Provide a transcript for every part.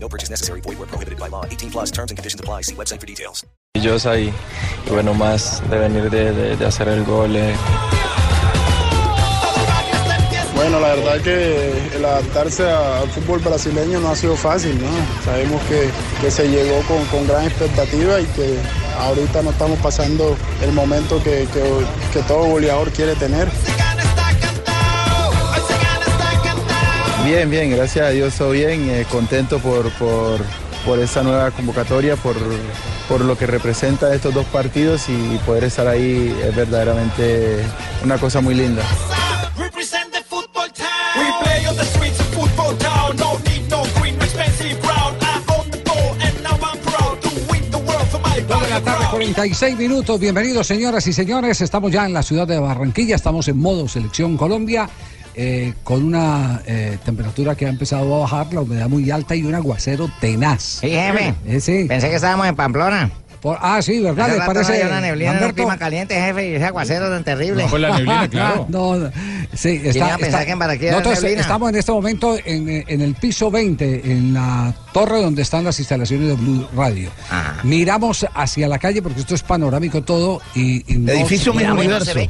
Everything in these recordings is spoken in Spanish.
No purchase necessary. Void where prohibited by law. 18 plus terms and conditions apply. See website for details. Ellos ahí, y bueno, más de venir de, de- de hacer el gol. eh. Bueno, la verdad que el adaptarse al fútbol brasileño no ha sido fácil, ¿no? Sabemos que, que se llegó con, con gran expectativa y que ahorita no estamos pasando el momento que, que- que todo goleador quiere tener. Bien, bien, gracias a Dios, todo bien, eh, contento por, por, por esta nueva convocatoria, por, por lo que representa estos dos partidos y poder estar ahí es verdaderamente una cosa muy linda. Represent the football town. We play on the streets of football town. No need no green, expensive brown. I own the ball and now I'm proud to win the world for my Dos de la tarde, 46 minutos. Bienvenidos, señoras y señores. Estamos ya en la ciudad de Barranquilla. Estamos en modo Selección Colombia. Eh, con una eh, temperatura que ha empezado a bajar, la humedad muy alta y un aguacero tenaz. Sí, jefe. Eh, sí. Pensé que estábamos en Pamplona. Por- ah, sí, ¿verdad? ¿Le no parece? había una neblina en un clima caliente, jefe, y ese aguacero tan terrible. No, no, sí, ¿Quién iba a pensar que en Barranquilla había Nosotros neblina? estamos en este momento en, en el piso 20, en la torre donde están las instalaciones de Blue Radio. Miramos hacia la calle porque esto es panorámico todo y, y no Edificio no se universo.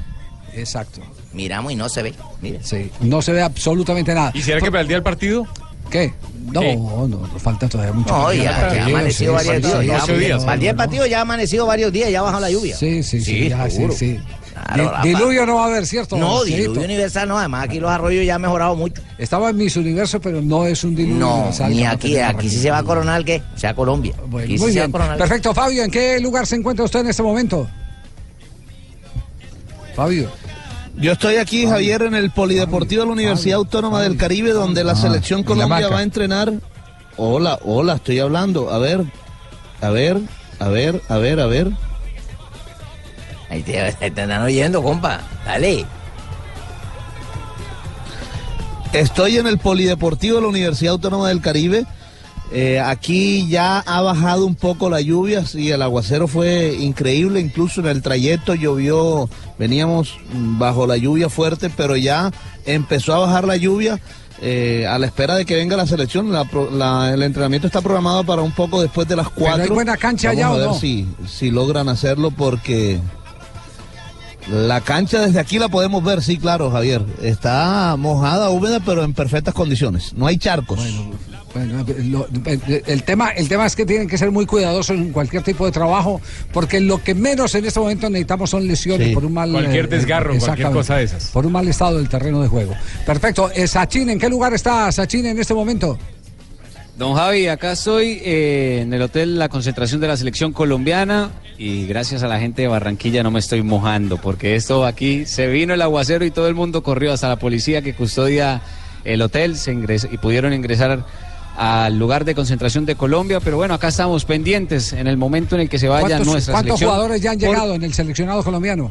Exacto. Miramos y no se ve. Mire. Sí, no se ve absolutamente nada. ¿Y será que para el día del partido? ¿Qué? No, ¿Qué? no, nos falta todavía mucho. No, ya, ya ha amanecido sí, varios sí, días. sí, ya- sí, Para el día del partido ya ha amanecido varios días, ya ha bajado la lluvia. Sí, sí, sí, Sí, ya, sí, seguro. sí. Claro, Di- Rafa. diluvio no va a haber, ¿cierto? No, diluvio universal no, además aquí los arroyos ya han mejorado mucho. Estaba en Miss Universo, pero no es un diluvio No, universal ni aquí, aquí sí se va a coronar que sea Colombia. Bueno, Aquí sí muy se va a bien. coronar. Perfecto, Fabio, ¿en qué lugar se encuentra usted en este momento? Fabio. Yo estoy aquí, Javier, en el Polideportivo de la Universidad Autónoma del Caribe, donde la selección Colombia va a entrenar. Hola, hola, estoy hablando. A ver, a ver, a ver, a ver, a ver. Ahí te, te están oyendo, compa. Dale. Estoy en el Polideportivo de la Universidad Autónoma del Caribe. Eh, aquí ya ha bajado un poco la lluvia, sí, el aguacero fue increíble, incluso en el trayecto llovió, veníamos bajo la lluvia fuerte, pero ya empezó a bajar la lluvia eh, a la espera de que venga la selección. La pro- la- el entrenamiento está programado para un poco después de las cuatro. hay buena cancha Vamos allá a o ver no? si, si logran hacerlo porque la cancha desde aquí la podemos ver, sí, claro, Javier. Está mojada, húmeda, pero en perfectas condiciones. No hay charcos. Bueno, lo- el, tema, el tema es que tienen que ser muy cuidadosos en cualquier tipo de trabajo, porque lo que menos en este momento necesitamos son lesiones Sí. por un mal Cualquier eh, desgarro, cualquier cosa de esas. Por un mal estado del terreno de juego. Perfecto. Eh, Sachin, ¿en qué lugar está Sachin en este momento? Don Javi, acá estoy eh, en el hotel La Concentración de la Selección Colombiana y gracias a la gente de Barranquilla no me estoy mojando porque esto aquí se vino el aguacero y todo el mundo corrió hasta la policía que custodia el hotel se ingres- y pudieron ingresar al lugar de concentración de Colombia, pero bueno, acá estamos pendientes en el momento en el que se vaya ¿Cuántos, nuestra cuántos selección. jugadores ya han Por- llegado en el seleccionado colombiano?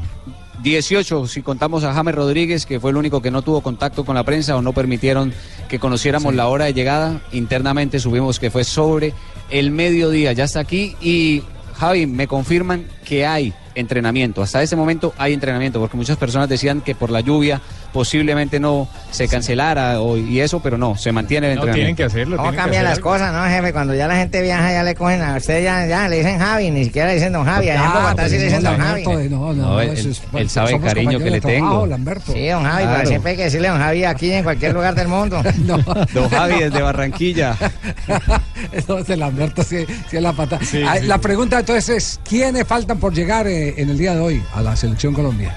18, si contamos a James Rodríguez, que fue el único que no tuvo contacto con la prensa o no permitieron que conociéramos la hora de llegada. Internamente subimos que fue sobre el mediodía, ya está aquí. Y Javi, me confirman que hay entrenamiento. Hasta ese momento hay entrenamiento, porque muchas personas decían que por la lluvia posiblemente no se cancelara o- y eso, pero no, se mantiene el No, entrenamiento. tienen que hacerlo. ¿Cómo cambian las cosas, no, jefe? Cuando ya la gente viaja, ya le cogen a usted, ya, ya le dicen Javi, ni siquiera le dicen Don Javi. Allá en Ah, Bogotá sí pues le dicen no, Don Javi. No, no, No, él- eso es- él sabe el cariño que le tengo. Lamberto. Sí, Don Javi, Claro. pero siempre hay que decirle Don Javi aquí en cualquier lugar del mundo. Don Javi desde Barranquilla. De Lamberto sí, sí es la pata. Sí, Ah, sí. La pregunta entonces es, ¿quiénes faltan por llegar eh, en el día de hoy a la selección Colombia?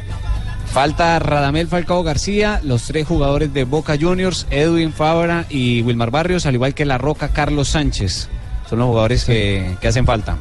Falta Radamel Falcao García, los tres jugadores de Boca Juniors, Edwin Fabra y Wilmar Barrios, al igual que La Roca Carlos Sánchez. Son los jugadores que, que hacen falta.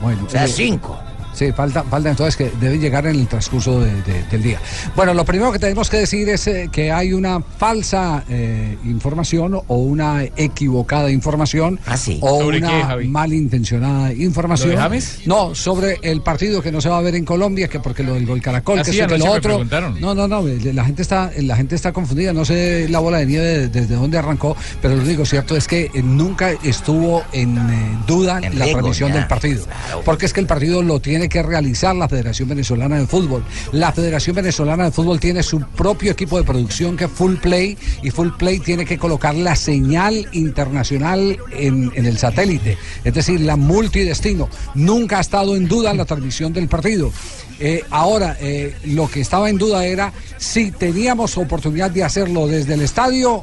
Bueno, O sea, eh, cinco. Sí, falta, falta entonces que deben llegar en el transcurso de- de- del día. Bueno, lo primero que tenemos que decir es eh, que hay una falsa eh, información o una equivocada información o ¿Sobre una qué, malintencionada información. ¿Lo de James? No, sobre el partido que no se va a ver en Colombia, que porque lo del gol Caracol, Ah, que sí, que lo otro. No, no, no, la gente está la gente está confundida, no sé la bola de nieve desde dónde arrancó, pero lo único cierto es que eh, nunca estuvo en eh, duda En la transmisión ya, del partido, porque es que el partido lo tiene que realizar la Federación Venezolana de Fútbol. La Federación Venezolana de Fútbol tiene su propio equipo de producción que es Full Play y Full Play tiene que colocar la señal internacional en, el satélite, es decir, la multidestino. Nunca ha estado en duda la transmisión del partido. Eh, ahora, eh, lo que estaba en duda era si teníamos oportunidad de hacerlo desde el estadio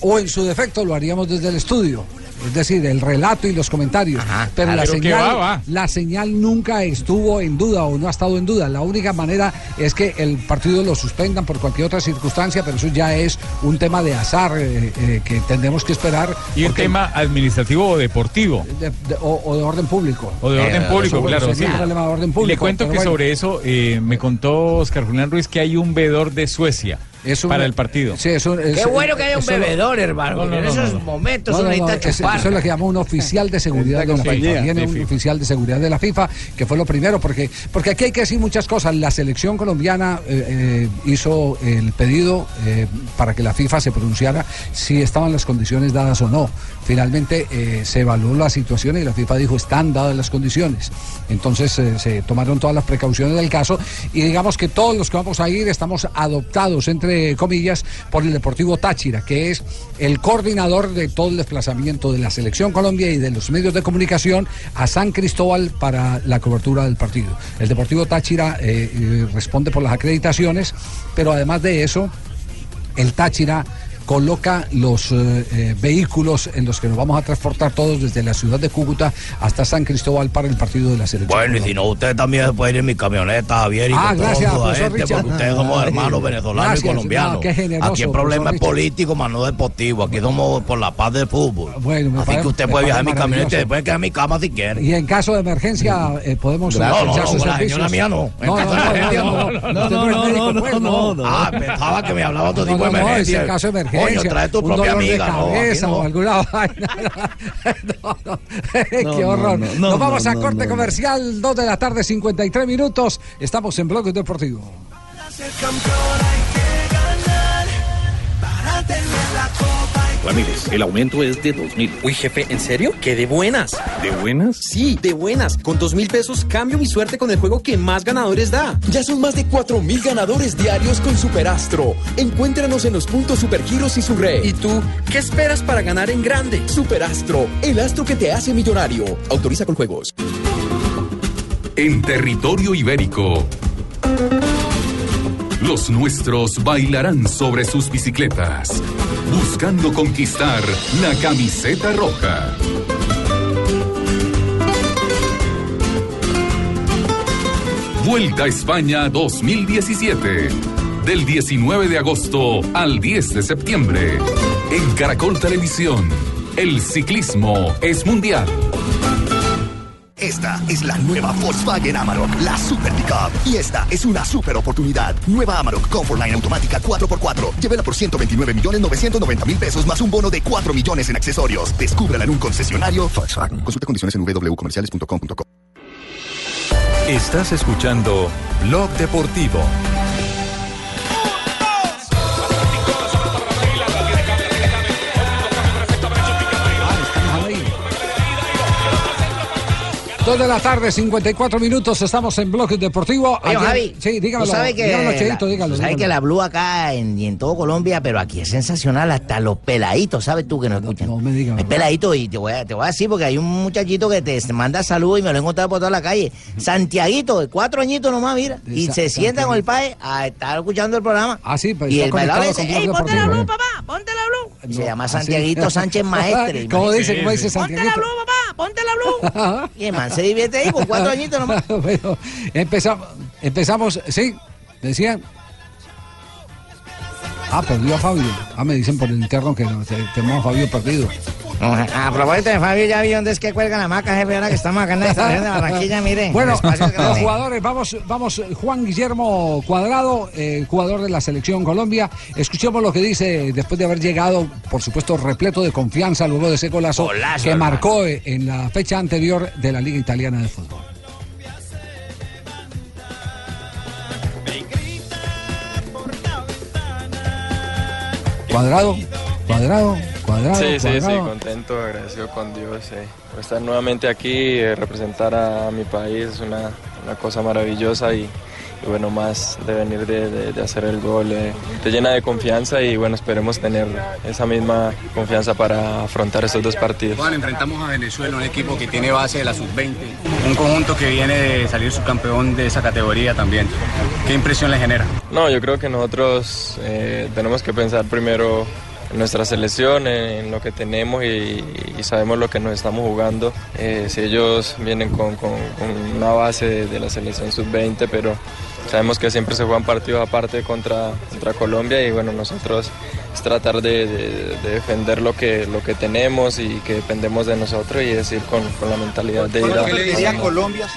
o en su defecto lo haríamos desde el estudio. Es decir, el relato y los comentarios. pero la señal, va, va. la señal nunca estuvo en duda o no ha estado en duda. La única manera es que el partido lo suspendan por cualquier otra circunstancia, pero eso ya es un tema de azar eh, eh, que tendremos que esperar. ¿Y el tema administrativo o deportivo? de- de- o, o de orden público. O de orden Eh, público, eso claro. sí. de orden público. Le cuento que bueno. sobre eso eh, me contó Oscar Julián Ruiz que hay un vedor de Suecia Es un- para el partido. Sí, eso es- Qué bueno que haya un bebedor, hermano. No, no, en esos no, no. momentos No, uno no, no, necesita chupar. eso es lo que llama un oficial de seguridad de la compañía, FIFA. Viene de un FIFA. oficial de seguridad de la FIFA, que fue lo primero, porque, porque aquí hay que decir muchas cosas. La selección colombiana eh, eh, hizo el pedido eh, para que la FIFA se pronunciara si estaban las condiciones dadas o no. Finalmente eh, se evaluó la situación y la FIFA dijo están dadas las condiciones. Entonces eh, se tomaron todas las precauciones del caso y digamos que todos los que vamos a ir estamos adoptados, entre comillas, por el Deportivo Táchira, que es el coordinador de todo el desplazamiento de la Selección Colombia y de los medios de comunicación a San Cristóbal para la cobertura del partido. El Deportivo Táchira eh, responde por las acreditaciones, pero además de eso, el Táchira coloca los eh, eh, vehículos en los que nos vamos a transportar todos desde la ciudad de Cúcuta hasta San Cristóbal para el partido de la selección. Bueno, y si no, usted también se puede ir en mi camioneta, Javier, y Ah, con gracias, toda gente, Richard. porque ustedes somos hermanos venezolanos gracias, y colombianos. no, qué generoso, Aquí el problema es Richard. político, más no deportivo. Aquí somos por la paz del fútbol. Bueno, me Así parece- que usted puede viajar en mi camioneta y después quedar en mi cama si quiere. Y en caso de emergencia eh, podemos No, no, no, sus con la señora mía no. En No, caso no, de no, emergencia, no, no. no, no, no pues, no. Ah, pensaba que me hablaba otro No, tipo de no, no, emergencia. en caso de emergencia. Coño, trae tu propia dolor de amiga, no, cabeza no. o alguna vaina. No, no. Qué horror. no, no, Nos vamos no, a corte no. comercial, 2 de la tarde, 53 minutos. Estamos en Bloque Deportivo. Ramírez, el aumento es de dos mil. Uy, jefe, ¿en serio? ¿Qué de buenas? ¿De buenas? Sí, de buenas. Con dos mil pesos cambio mi suerte con el juego que más ganadores da. Ya son más de cuatro mil ganadores diarios con Superastro. Encuéntranos en los puntos Supergiros y su red. ¿Y tú qué esperas para ganar en grande? Superastro, el astro que te hace millonario. Autoriza con juegos. En territorio ibérico. Los nuestros bailarán sobre sus bicicletas, buscando conquistar la camiseta roja. Vuelta a España 2017. Del 19 de agosto al 10 de septiembre. En Caracol Televisión. El ciclismo es mundial. Esta es la nueva Volkswagen Amarok, la Super Pickup. Y esta es una super oportunidad. Nueva Amarok Comfortline automática 4x4. Llévela por 129 millones 990 mil pesos más un bono de 4 millones en accesorios. Descúbrela en un concesionario Volkswagen. Consulta condiciones en www.comerciales.com.co. Estás escuchando Blog Deportivo. Dos de la tarde, 54 minutos, estamos en Bloque Deportivo. Oye, Ayer- Javi, Sí, dígamelo. tú sabes que, dígamelo, Cheito, dígalo, sabes que la Blue acá en, y en todo Colombia, pero aquí es sensacional, hasta los peladitos, ¿sabes tú que no escuchan? No, me digas. Es peladito y te voy, a, te voy a decir porque hay un muchachito que te manda saludos y me lo he encontrado por toda la calle. Santiaguito, de cuatro añitos nomás, mira. Y se sienta con el padre a estar escuchando el programa. Ah, sí, pues Y el conectado dice, ¡Ey, ponte la Blue, papá! ¡Ponte la Blue! Se llama Ah. Santiaguito Sánchez Maestre. ¿Cómo dice? ¿Cómo dice Ponte la Santiaguito? Blue, papá! ¡Ponte la Blue! y el man se divierte ahí con cuatro añitos nomás. empezamos, empezamos, sí, decían. Ah, perdió a Fabio. Ah, me dicen por el interno que no, te- tenemos a Fabio perdido. A propósito de Fabio, ya vi dónde es que cuelgan la maca, jefe, ahora que estamos acá en la estación de Barranquilla, mire. Bueno, los jugadores, vamos, vamos, Juan Guillermo Cuadrado, eh, jugador de la selección Colombia. Escuchemos lo que dice después de haber llegado, por supuesto, repleto de confianza luego de ese golazo, Golazo, que hermano. marcó eh, en la fecha anterior de la Liga Italiana de Fútbol. Cuadrado, cuadrado, cuadrado. Sí, sí, sí, contento, agradecido con Dios eh, por estar nuevamente aquí, eh, representar a mi país es una, una cosa maravillosa y, y bueno, más de venir de, de- de hacer el gol, eh, te llena de confianza y bueno, esperemos tener esa misma confianza para afrontar estos dos partidos. Juan, enfrentamos a Venezuela, un equipo que tiene base de la sub-20, un conjunto que viene de salir subcampeón de esa categoría también. ¿Qué impresión le genera? No, yo creo que nosotros eh, tenemos que pensar primero en nuestra selección, en, en lo que tenemos y, y sabemos lo que nos estamos jugando. Eh, si ellos vienen con, con- con una base de, de la selección sub-20, pero sabemos que siempre se juegan partidos aparte contra, contra Colombia y bueno, nosotros es tratar de, de- de defender lo que, lo que tenemos y que dependemos de nosotros y es ir con, con la mentalidad de ir a... ¿Qué le diría a- Colombia?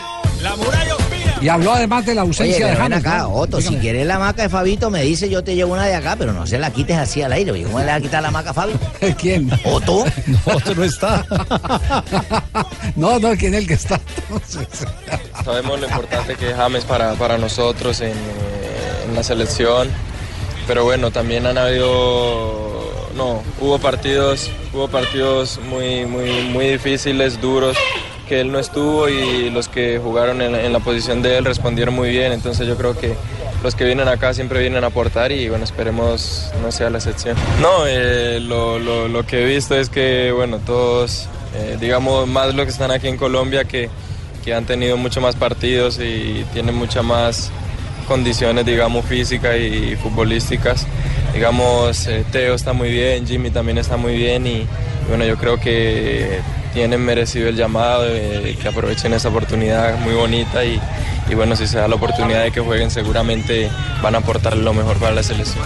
Y habló además de la ausencia de James. acá, ¿no? Otto, si quieres la maca de Fabito, me dice yo te llevo una de acá, pero no se la quites así al aire. ¿Cómo le va a quitar la maca a Fabio? ¿Quién? ¿Otto? Otto no está. no, no, ¿quién es el que está? entonces? Sabemos lo importante que es James para, para nosotros en, en la selección, pero bueno, también han habido, no, hubo partidos, hubo partidos muy, muy, muy difíciles, duros, que él no estuvo y los que jugaron en, en la posición de él respondieron muy bien, entonces yo creo que los que vienen acá siempre vienen a aportar y bueno, esperemos no sea la excepción. No, eh, lo, lo- lo que he visto es que bueno, todos, eh, digamos más los que están aquí en Colombia que que han tenido mucho más partidos y tienen muchas más condiciones, digamos, físicas y futbolísticas. Digamos, eh, Teo está muy bien, Jimmy también está muy bien y bueno, yo creo que tienen merecido el llamado, de que aprovechen esa oportunidad muy bonita y, y bueno, si se da la oportunidad de que jueguen seguramente van a aportar lo mejor para la selección.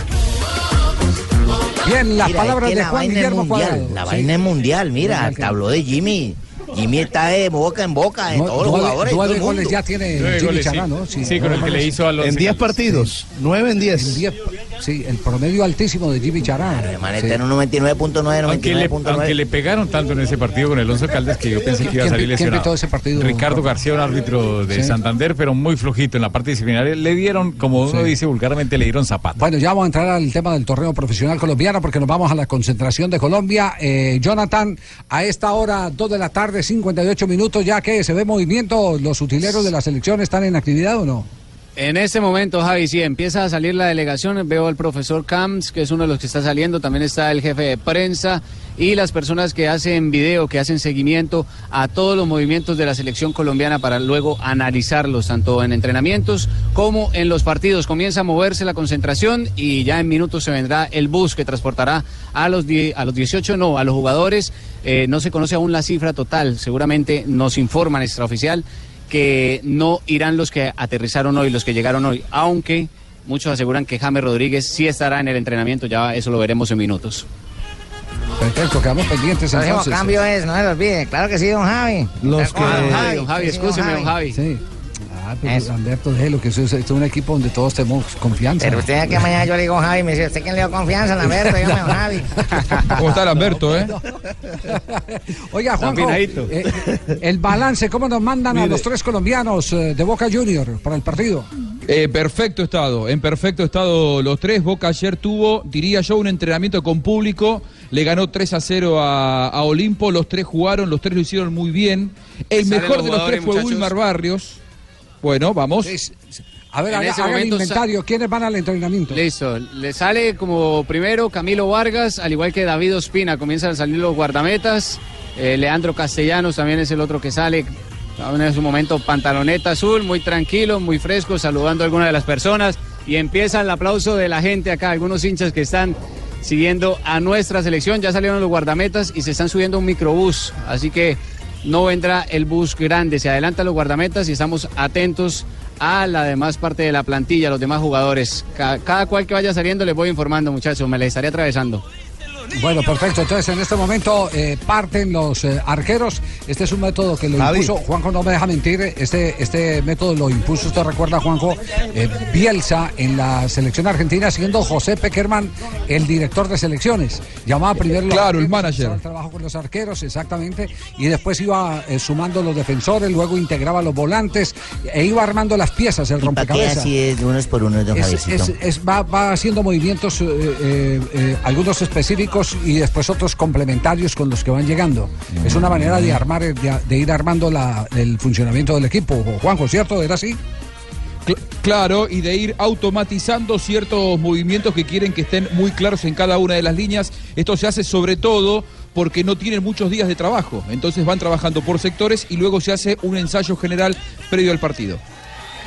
Bien, las Mira, es palabras que de la Juan vaina es Guillermo mundial, Cuadrado. La Sí. vaina es mundial, mira, te habló de Jimmy. Jimmy está de boca en boca de Nu- todos los jugadores. nueve goles mundo. ya tiene Nueve Jimmy Chará, sí. ¿no? Sí, con el que le hizo a los En 10 partidos, 9 en 10. En diez, Sí, el promedio altísimo de Jimmy Chará. Man, Sí. está en un 99.9, Aunque le, 99.9. aunque le pegaron tanto en ese partido con el Alonso Caldas que yo pensé que iba a ¿Quién- salir quién lesionado. ese partido, Ricardo? García, un árbitro de Sí. Santander, pero muy flojito en la parte disciplinaria. Le dieron, como uno Sí. dice vulgarmente, le dieron zapato. Bueno, ya vamos a entrar al tema del torneo profesional colombiano porque nos vamos a la concentración de Colombia. Eh, Jonathan, a esta hora, 2 de la tarde, 58 minutos, ya que se ve movimiento, los utileros de la selección están en actividad o no? En este momento, Javi, sí, empieza a salir la delegación. Veo al profesor Camps, que es uno de los que está saliendo. También está el jefe de prensa y las personas que hacen video, que hacen seguimiento a todos los movimientos de la selección colombiana para luego analizarlos, tanto en entrenamientos como en los partidos. Comienza a moverse la concentración y ya en minutos se vendrá el bus que transportará a los, a los 18, no, a los jugadores. Eh, no se conoce aún la cifra total. Seguramente nos informan extraoficial que no irán los que aterrizaron hoy, los que llegaron hoy, aunque muchos aseguran que James Rodríguez sí estará en el entrenamiento, ya eso lo veremos en minutos. Perfecto, quedamos pendientes El entonces. cambio es, no se lo olvide. Claro que sí, don Javi. Los que- don Javi, don Javi, Sí, sí, escúcheme, don Javi. Sí. Ah, pero Alberto, déjelo, que es, esto es un equipo donde todos tenemos confianza. Pero usted que mañana yo le digo Javi, me dice, ¿usted quién le dio confianza, Lamberto? Dígame, don Javi. ¿Cómo está Lamberto, eh? Oiga, Juanjo, eh, el balance, ¿cómo nos mandan a los tres colombianos eh, de Boca Junior para el partido? Eh, perfecto estado, en perfecto estado los tres. Boca ayer tuvo, diría yo, un entrenamiento con público. Le ganó 3 a 0 a, a Olimpo. Los tres jugaron, los tres lo hicieron muy bien. El mejor de los tres fue muchachos. Wilmar Barrios. Bueno, vamos. A ver, En haga, ese haga el momento sa- inventario. ¿Quiénes van al entrenamiento? Listo, le sale como primero Camilo Vargas, al igual que David Ospina, comienzan a salir los guardametas. Eh, Leandro Castellanos también es el otro que sale. En su momento pantaloneta azul, muy tranquilo, muy fresco, saludando a algunas de las personas. Y empieza el aplauso de la gente acá, algunos hinchas que están siguiendo a nuestra selección. Ya salieron los guardametas y se están subiendo a un microbús. Así que no vendrá el bus grande. Se adelantan los guardametas y estamos atentos a la demás parte de la plantilla, los demás jugadores. Ca- cada cual que vaya saliendo les voy informando, muchachos. Me les estaré atravesando. Bueno, perfecto. Entonces, en este momento eh, parten los eh, arqueros. Este es un método que lo Javi. impuso, Juanjo no me deja mentir, este, este método lo impuso, usted recuerda, Juanjo, eh, Bielsa en la selección argentina, siendo José Peckerman el director de selecciones. Llamaba primero los Claro, el manager. el trabajo con los arqueros, exactamente, y después iba eh, sumando los defensores, luego integraba los volantes, e iba armando las piezas, el ¿Y para qué rompecabezas. así es unos por unos, don Es- Javiercito? es- es- va, va haciendo movimientos, eh, eh, eh, algunos específicos y después otros complementarios con los que van llegando. Es una manera de armar, de, ir armando la- el funcionamiento del equipo. Juanjo, ¿cierto? ¿Era así? Cl- Claro, y de ir automatizando ciertos movimientos que quieren que estén muy claros en cada una de las líneas. Esto se hace sobre todo porque no tienen muchos días de trabajo. Entonces van trabajando por sectores y luego se hace un ensayo general previo al partido.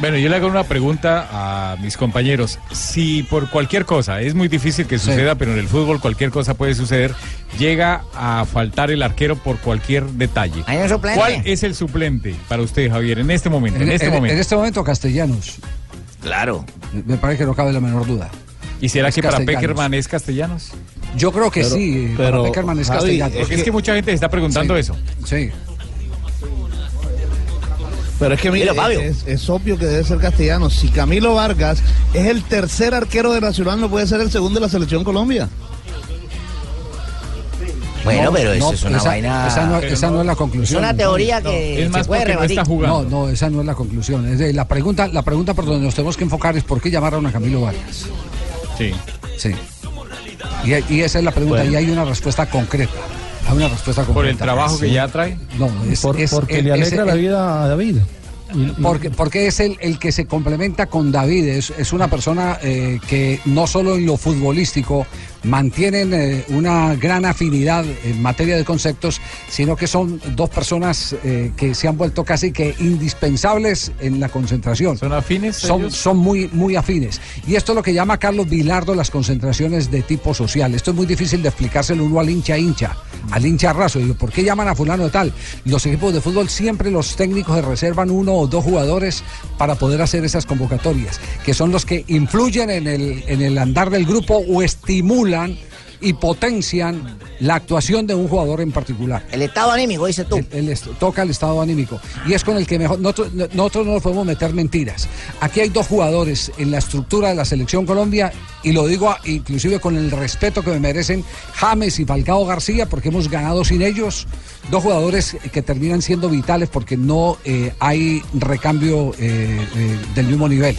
Bueno, yo le hago una pregunta a mis compañeros. Si por cualquier cosa, es muy difícil que suceda, pero en el fútbol cualquier cosa puede suceder, llega a faltar el arquero por cualquier detalle. ¿Hay un suplente? ¿Cuál es el suplente para usted, Javier, en este momento? En, En, este en- momento. en este momento, Castellanos. Claro. Me parece que no cabe la menor duda. ¿Y será Es que para. Peckerman es castellanos? Yo creo que Pero- sí, pero, para Peckerman es Javi, Castellanos. porque es que mucha gente se está preguntando Sí. eso. Sí. Pero es que Mira, es, es obvio que debe ser castellano. Si Camilo Vargas es el tercer arquero de Nacional, no puede ser el segundo de la selección Colombia. Bueno, No, pero eso no, es una esa, vaina. Esa no, esa no es la conclusión. Es una teoría que se puede rebatir. No, no, esa no es la conclusión. Es de- la pregunta, la pregunta por donde nos tenemos que enfocar es por qué llamaron a Camilo Vargas. Sí. Sí. Y, y esa es la pregunta, Bueno. y hay una respuesta concreta. Una respuesta. ¿Por el trabajo que ya trae? No, es, Por- es- porque le alegra la vida a David. Porque, porque es el, el que se complementa con David, es, es una persona eh, que no solo en lo futbolístico mantienen eh, una gran afinidad en materia de conceptos, sino que son dos personas eh, que se han vuelto casi que indispensables en la concentración. ¿Son afines? Son, ellos? son muy, muy afines. Y esto es lo que llama Carlos Vilardo las concentraciones de tipo social. Esto es muy difícil de explicárselo uno al hincha hincha, al hincha raso. Digo, ¿por qué llaman a fulano de tal? Los equipos de fútbol siempre los técnicos se reservan uno o dos jugadores para poder hacer esas convocatorias, que son los que influyen en el, en el andar del grupo o estimulan y potencian la actuación de un jugador en particular. El estado anímico, dice tú. El- el est- toca el estado anímico. Y es con el que mejor. Nosotros, no- nosotros no nos podemos meter mentiras. Aquí hay dos jugadores en la estructura de la selección Colombia, y lo digo inclusive con el respeto que me merecen James y Falcao García, porque hemos ganado sin ellos. Dos jugadores que terminan siendo vitales porque no eh, hay recambio eh, eh, del mismo nivel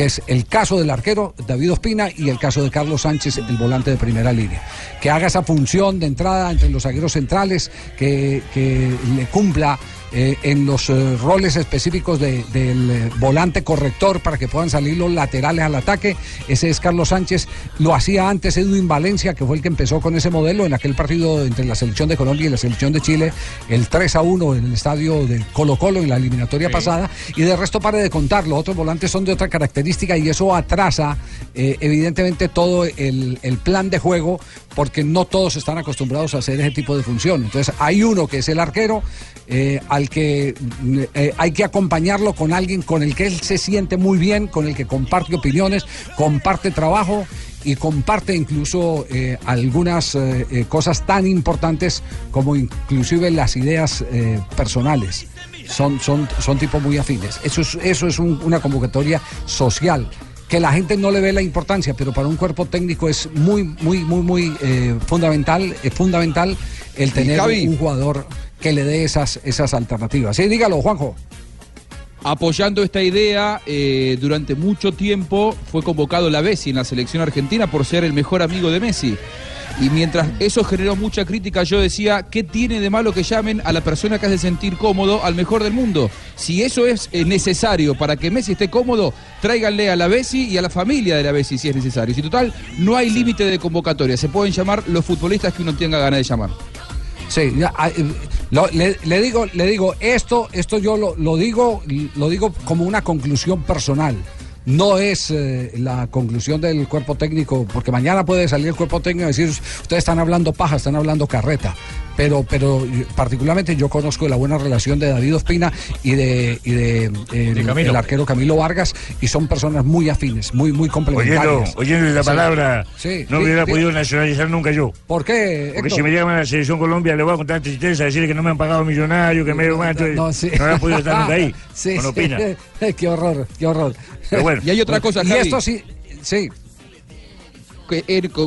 que es el caso del arquero David Ospina y el caso de Carlos Sánchez, el volante de primera línea. Que haga esa función de entrada entre los zagueros centrales, que, que le cumpla eh, en los eh, roles específicos de- del eh, volante corrector para que puedan salir los laterales al ataque. Ese es Carlos Sánchez. Lo hacía antes Edwin Valencia, que fue el que empezó con ese modelo en aquel partido entre la selección de Colombia y la selección de Chile, el 3 a 1 en el estadio de Colo Colo en la eliminatoria pasada. Y de resto, pare de contar, los otros volantes son de otra característica y eso atrasa evidentemente todo el, el plan de juego porque no todos están acostumbrados a hacer ese tipo de función. Entonces hay uno que es el arquero eh, al que mm, eh, hay que acompañarlo con alguien con el que él se siente muy bien, con el que comparte opiniones, comparte trabajo y comparte incluso eh, algunas eh, eh, cosas tan importantes como inclusive las ideas eh, personales. Son, son, son tipos muy afines. Eso es, eso es un- una convocatoria social que la gente no le ve la importancia, pero para un cuerpo técnico es muy, muy, muy, muy eh, fundamental, es fundamental el tener un jugador que le dé esas, esas alternativas. Sí, dígalo, Juanjo. Apoyando esta idea, eh, durante mucho tiempo fue convocado la Bessi en la selección argentina por ser el mejor amigo de Messi. Y mientras eso generó mucha crítica, yo decía, ¿qué tiene de malo que llamen a la persona que hace sentir cómodo al mejor del mundo? Si eso es eh, necesario para que Messi esté cómodo, tráiganle a la Bessi y a la familia de la Bessi si es necesario. Si total, no hay límite de convocatoria, se pueden llamar los futbolistas que uno tenga ganas de llamar. Sí, ya, eh, lo- le, digo, le digo, esto, esto yo lo, lo digo, lo digo como una conclusión personal. No es eh, la conclusión del cuerpo técnico, porque mañana puede salir el cuerpo técnico y decir, ustedes están hablando paja, están hablando carreta. Pero, pero particularmente yo conozco la buena relación de David Ospina y de, y de, el, arquero Camilo Vargas, y son personas muy afines, muy, muy Oyendo, complementarias. oyendo la Sí. palabra, Sí, no sí, hubiera sí. podido nacionalizar nunca yo. ¿Por qué? Porque si me llaman a la selección Colombia, le voy a contar tristeza, decirle que no me han pagado millonario, que me entonces no, sí. hubiera podido estar nunca ahí. Sí, con qué horror, qué horror. Pero bueno. Y hay otra cosa, Y esto sí, sí.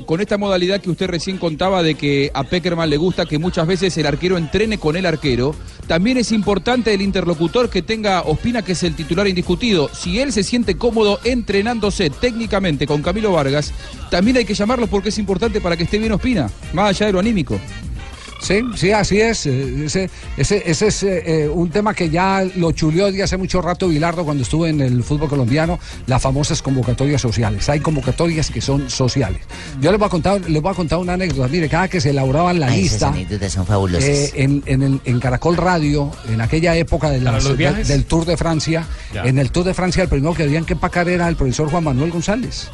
Con esta modalidad que usted recién contaba de que a Peckerman le gusta que muchas veces el arquero entrene con el arquero, también es importante el interlocutor que tenga Ospina, que es el titular indiscutido. Si él se siente cómodo entrenándose técnicamente con Camilo Vargas, también hay que llamarlo porque es importante para que esté bien Ospina, más allá de lo anímico. Sí, sí, así es. Eh, Ese, ese, ese es eh, eh, un tema que ya lo chuleó de hace mucho rato Vilardo cuando estuvo en el fútbol colombiano, las famosas convocatorias sociales. Hay convocatorias que son sociales. Yo les voy a contar, les voy a contar una anécdota. Mire, cada que se elaboraban la Ay, lista. anécdotas son fabulosas. eh, en, en el- en Caracol Radio, en aquella época de del Tour de Francia, Ya. en el Tour de Francia el primero que habían que empacar era el profesor Juan Manuel González.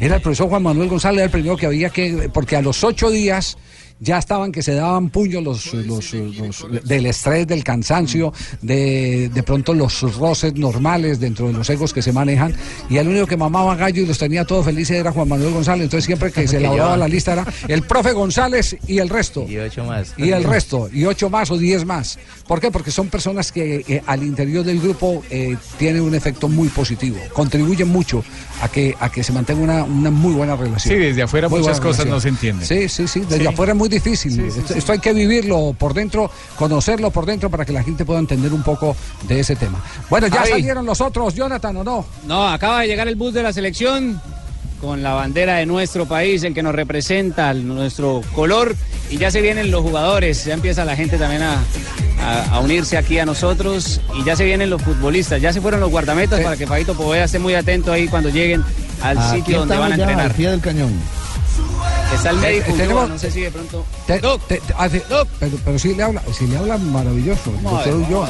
Era el profesor Juan Manuel González el primero que había que, porque a los ocho días ya estaban que se daban puños los, los- los- del estrés, del cansancio, de, de pronto los roces normales dentro de los egos que se manejan, y el único que mamaba gallo y los tenía todos felices era Juan Manuel González, entonces siempre que se elaboraba la lista era el profe González y el resto. Y ocho más. Y el resto, y ocho más o diez más. ¿Por qué? Porque son personas que eh, al interior del grupo eh, tienen un efecto muy positivo, contribuyen mucho a que, a que se mantenga una, una muy buena relación. Sí, desde afuera Muy muchas cosas relación. no se entienden. Sí, sí, sí, desde Sí. afuera es muy difícil. esto, esto hay que vivirlo por dentro, conocerlo por dentro para que la gente pueda entender un poco de ese tema. Bueno, ya Javi. salieron los otros, Jonathan, ¿o no? No, acaba de llegar el bus de la selección con la bandera de nuestro país, el que nos representa, el- nuestro color, y ya se vienen los jugadores, ya empieza la gente también a, a- a unirse aquí a nosotros, y ya se vienen los futbolistas, ya se fueron los guardametas para que Fabito Poveda esté muy atento ahí cuando lleguen al Aquí sitio donde van a al entrenar. pie del cañón. Está el Eh, médico, eh, tenemos- no sé si de pronto... Te- te- te- hace- pero, pero sí le habla, sí le habla maravilloso. el doctor Ulloa.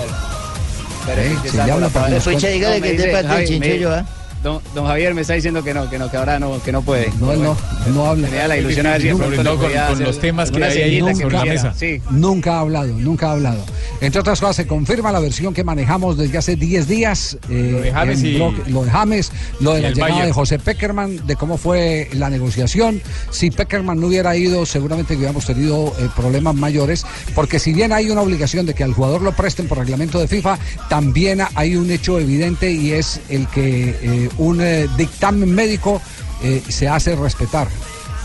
Pero Eh, está le habla la para que dígale dice, parte Chincho me- Ulloa. Don, don Javier me está diciendo que no, que no, que ahora no, que no puede. No, no, no habla. Tenía la ilusión a ver si de Sobre pronto todo le con- los temas que hay ahí sobre la mesa. Sí. Nunca ha hablado, nunca ha hablado. Entre otras cosas, se confirma la versión que manejamos desde hace 10 días. eh, Lo de James en y- bloque- lo de James, lo de la llegada Bayern. de José Peckerman, de cómo fue la negociación. Si Peckerman no hubiera ido, seguramente hubiéramos tenido eh, problemas mayores, porque si bien hay una obligación de que al jugador lo presten por reglamento de FIFA, también hay un hecho evidente y es el que eh, un eh, dictamen médico eh, se hace respetar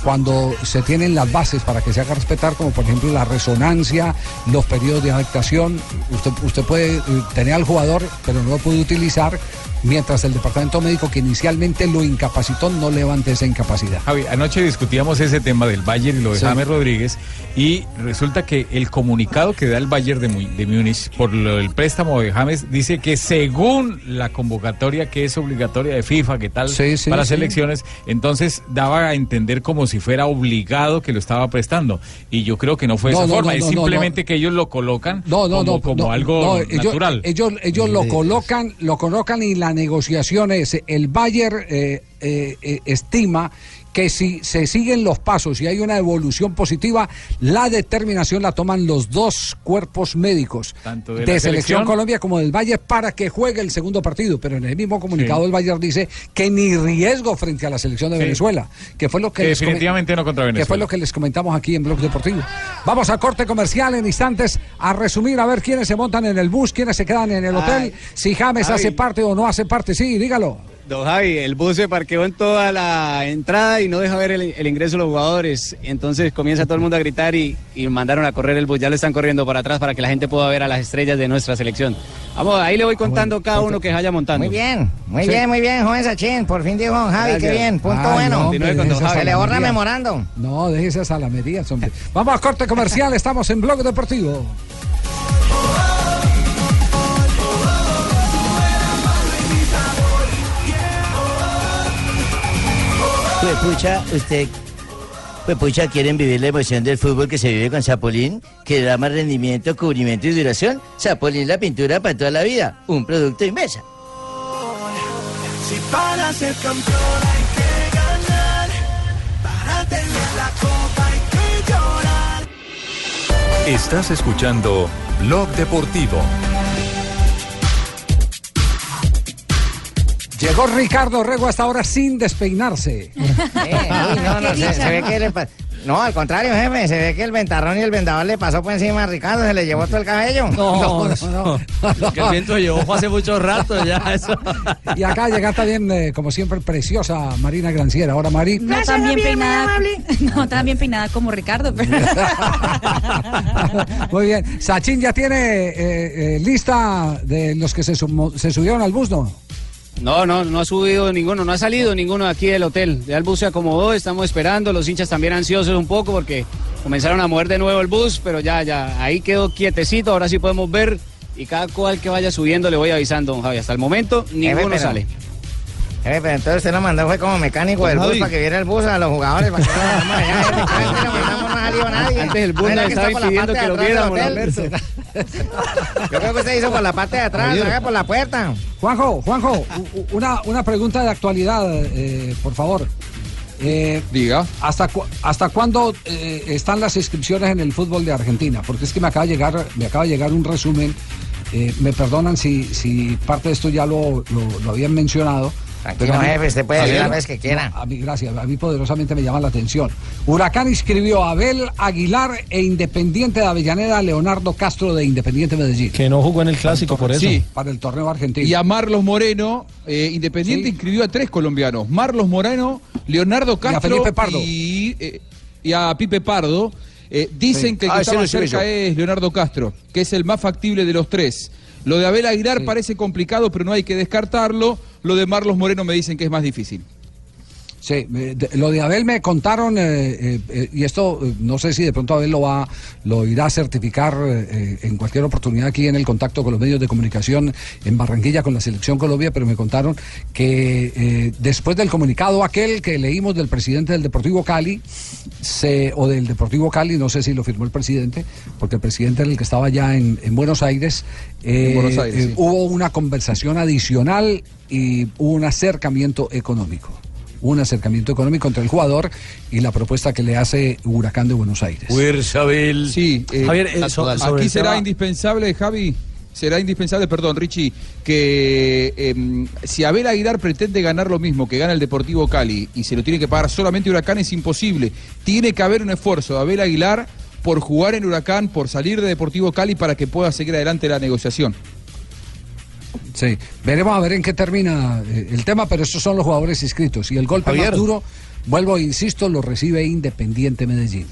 cuando se tienen las bases para que se haga respetar, como por ejemplo la resonancia, los periodos de adaptación. Usted, usted puede eh, tener al jugador, pero no lo puede utilizar mientras el departamento médico que inicialmente lo incapacitó no levante esa incapacidad. Javi, anoche discutíamos ese tema del Bayern y lo de Sí. James Rodríguez y resulta que el comunicado que da el Bayern de, de Múnich por lo del préstamo de James dice que según la convocatoria que es obligatoria de FIFA, que tal Sí, sí, para selecciones, entonces daba a entender como si fuera obligado que lo estaba prestando y yo creo que no fue de No, esa no, forma, no, es simplemente que ellos lo colocan como, algo ellos- natural. Ellos, ellos lo colocan, lo colocan y la negociación es, el Bayer eh, eh, eh, estima que si se siguen los pasos y hay una evolución positiva, la determinación la toman los dos cuerpos médicos Tanto de, de selección, selección- Colombia como del Bayer para que juegue el segundo partido. Pero en el mismo comunicado el Bayer dice que ni riesgo frente a la selección de Sí. Venezuela, que fue lo que definitivamente no contra que fue Venezuela. lo que les comentamos aquí en Blog Deportivo. Vamos a corte comercial en instantes a resumir a ver quiénes se montan en el bus, quiénes se quedan en el hotel, Ay, si James hace parte o no hace parte. Sí, dígalo. Don Javi, el bus se parqueó en toda la entrada y no deja ver el, el ingreso de los jugadores. Entonces comienza todo el mundo a gritar y, y mandaron a correr el bus. Ya lo están corriendo para atrás para que la gente pueda ver a las estrellas de nuestra selección. Vamos, ahí le voy contando cada uno que vaya montando. Muy bien, muy Sí. bien, muy bien, joven Sachin. Por fin dijo don Javi, qué bien. Punto Ay, bueno. no, hombre, Continúe con don déjese Javi. Se le borra memorando. No, déjese esas salamerías, hombre. Vamos a corte comercial, estamos en Blog Deportivo. Pues pucha, usted, pues pucha, quieren vivir la emoción del fútbol que se vive con Zapolín, que da más rendimiento, cubrimiento y duración. Zapolín, la pintura para toda la vida. Un producto inversa. Si para ser campeón hay que ganar, para tener la copa hay que llorar. Estás escuchando Blog Deportivo. Llegó Ricardo Rego hasta ahora sin despeinarse. Eh, no, no, se, se ve que le pa- No, al contrario, jefe, se ve que el ventarrón y el vendedor le pasó por encima a Ricardo, se le llevó todo el cabello. No, no, no. Lo que el viento llevó fue hace mucho rato ya. Eso. Y acá llega también, eh, como siempre, preciosa Marina Granciera. Ahora, Mari. No tan bien peinada. No tan bien peinada como Ricardo, pero. Muy bien. Sachin ya tiene eh, eh, lista de los que se, sumo- se subieron al bus, ¿no? No, no, no ha subido ninguno, no ha salido ninguno de aquí del hotel. Ya el bus se acomodó, estamos esperando, los hinchas también ansiosos un poco porque comenzaron a mover de nuevo el bus, pero ya, ya, ahí quedó quietecito, ahora sí podemos ver y cada cual que vaya subiendo le voy avisando, don Javi. Hasta el momento ninguno sale. Jefe, pero entonces usted lo mandó fue como mecánico del Don bus para que viera el bus a los jugadores, para que no lo mandamos allá, antes mandamos, nadie. El bus que estaba parte que lo viéramos. Yo creo que usted hizo por la parte de atrás, haga por la puerta. Juanjo, Juanjo, una, una pregunta de actualidad, eh, por favor. Eh, Diga. ¿Hasta, cu- hasta cuándo eh, están las inscripciones en el fútbol de Argentina? Porque es que me acaba de llegar, me acaba de llegar un resumen. eh, me perdonan si, si parte de esto ya lo, lo- lo habían mencionado. Tranquilo, jefe, usted puede a decir las veces que quiera. no, a mí, gracias, a mí poderosamente me llama la atención. Huracán inscribió a Abel Aguilar e Independiente de Avellaneda Leonardo Castro de Independiente Medellín. Que no jugó en el clásico por eso. Sí. Para el torneo argentino. Y a Marlos Moreno, eh, Independiente inscribió a tres colombianos. Marlos Moreno, Leonardo Y a Castro Felipe Pardo. y, eh, y a Pipe Pardo. Eh, dicen Sí. que el Ah, que ese está más cerca yo. es Leonardo Castro, que es el más factible de los tres. Lo de Abel Aguilar parece complicado, pero no hay que descartarlo. Lo de Marlos Moreno me dicen que es más difícil. Sí, eh, de- lo de Abel me contaron, eh, eh, eh, y esto no sé si de pronto Abel lo va, lo irá a certificar eh, en cualquier oportunidad aquí en el contacto con los medios de comunicación en Barranquilla con la selección Colombia, pero me contaron que después del comunicado aquel que leímos del presidente del Deportivo Cali, se, o del Deportivo Cali, no sé si lo firmó el presidente, porque el presidente era el que estaba ya en, en Buenos Aires, eh, En Buenos Aires, sí. hubo una conversación adicional y hubo un acercamiento económico un acercamiento económico entre el jugador y la propuesta que le hace Huracán de Buenos Aires. Sí, eh, Javier, eh, so- aquí será tema- indispensable, Javi, será indispensable, perdón, Richie, que em, si Abel Aguilar pretende ganar lo mismo que gana el Deportivo Cali y se lo tiene que pagar solamente Huracán es imposible. Tiene que haber un esfuerzo de Abel Aguilar por jugar en Huracán, por salir de Deportivo Cali para que pueda seguir adelante la negociación. Sí, veremos a ver en qué termina eh, el tema, pero estos son los jugadores inscritos. Y el golpe Javier. más duro, vuelvo e insisto, lo recibe Independiente Medellín.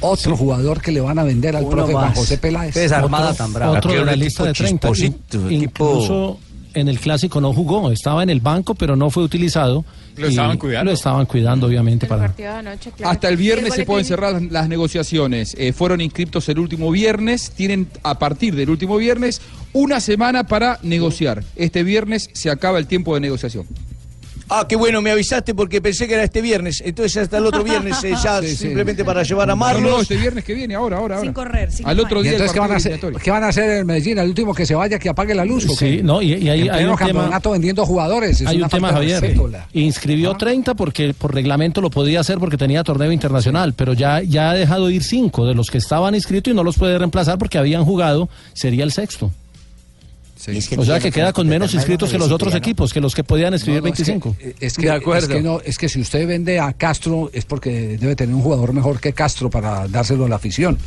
Otro jugador que le van a vender al Uno profe Juan. José Peláez. Desarmada tan brava. Otro de la lista de 30. In- Incluso en el clásico no jugó, estaba en el banco, pero no fue utilizado. Lo estaban cuidando. Lo estaban cuidando, obviamente, para. Hasta el viernes se pueden cerrar las- las negociaciones. Eh, fueron inscriptos el último viernes. Tienen a partir del último viernes una semana para negociar. Este viernes se acaba el tiempo de negociación. Ah, qué bueno, me avisaste porque pensé que era este viernes. Entonces hasta el otro viernes eh, ya Sí, sí. simplemente para llevar a Marlos. no, este viernes que viene, ahora, ahora, ahora. Sin correr, sin Al otro ¿Y día entonces ¿qué van, a hacer, qué van a hacer en Medellín? Al último que se vaya, que apague la luz. Sí, no, y, y hay, En hay un tema. campeonato vendiendo jugadores. es Hay una un tema, Javier. Inscribió 30 porque por reglamento lo podía hacer porque tenía torneo internacional, pero ya, ya ha dejado ir 5 de los que estaban inscritos y no los puede reemplazar porque habían jugado, sería el sexto. O sea que queda con menos inscritos que los otros equipos, que los que podían escribir No, no, es que- 25. Es que, Es que, no, es que si usted vende a Castro es porque debe tener un jugador mejor que Castro para dárselo a la afición.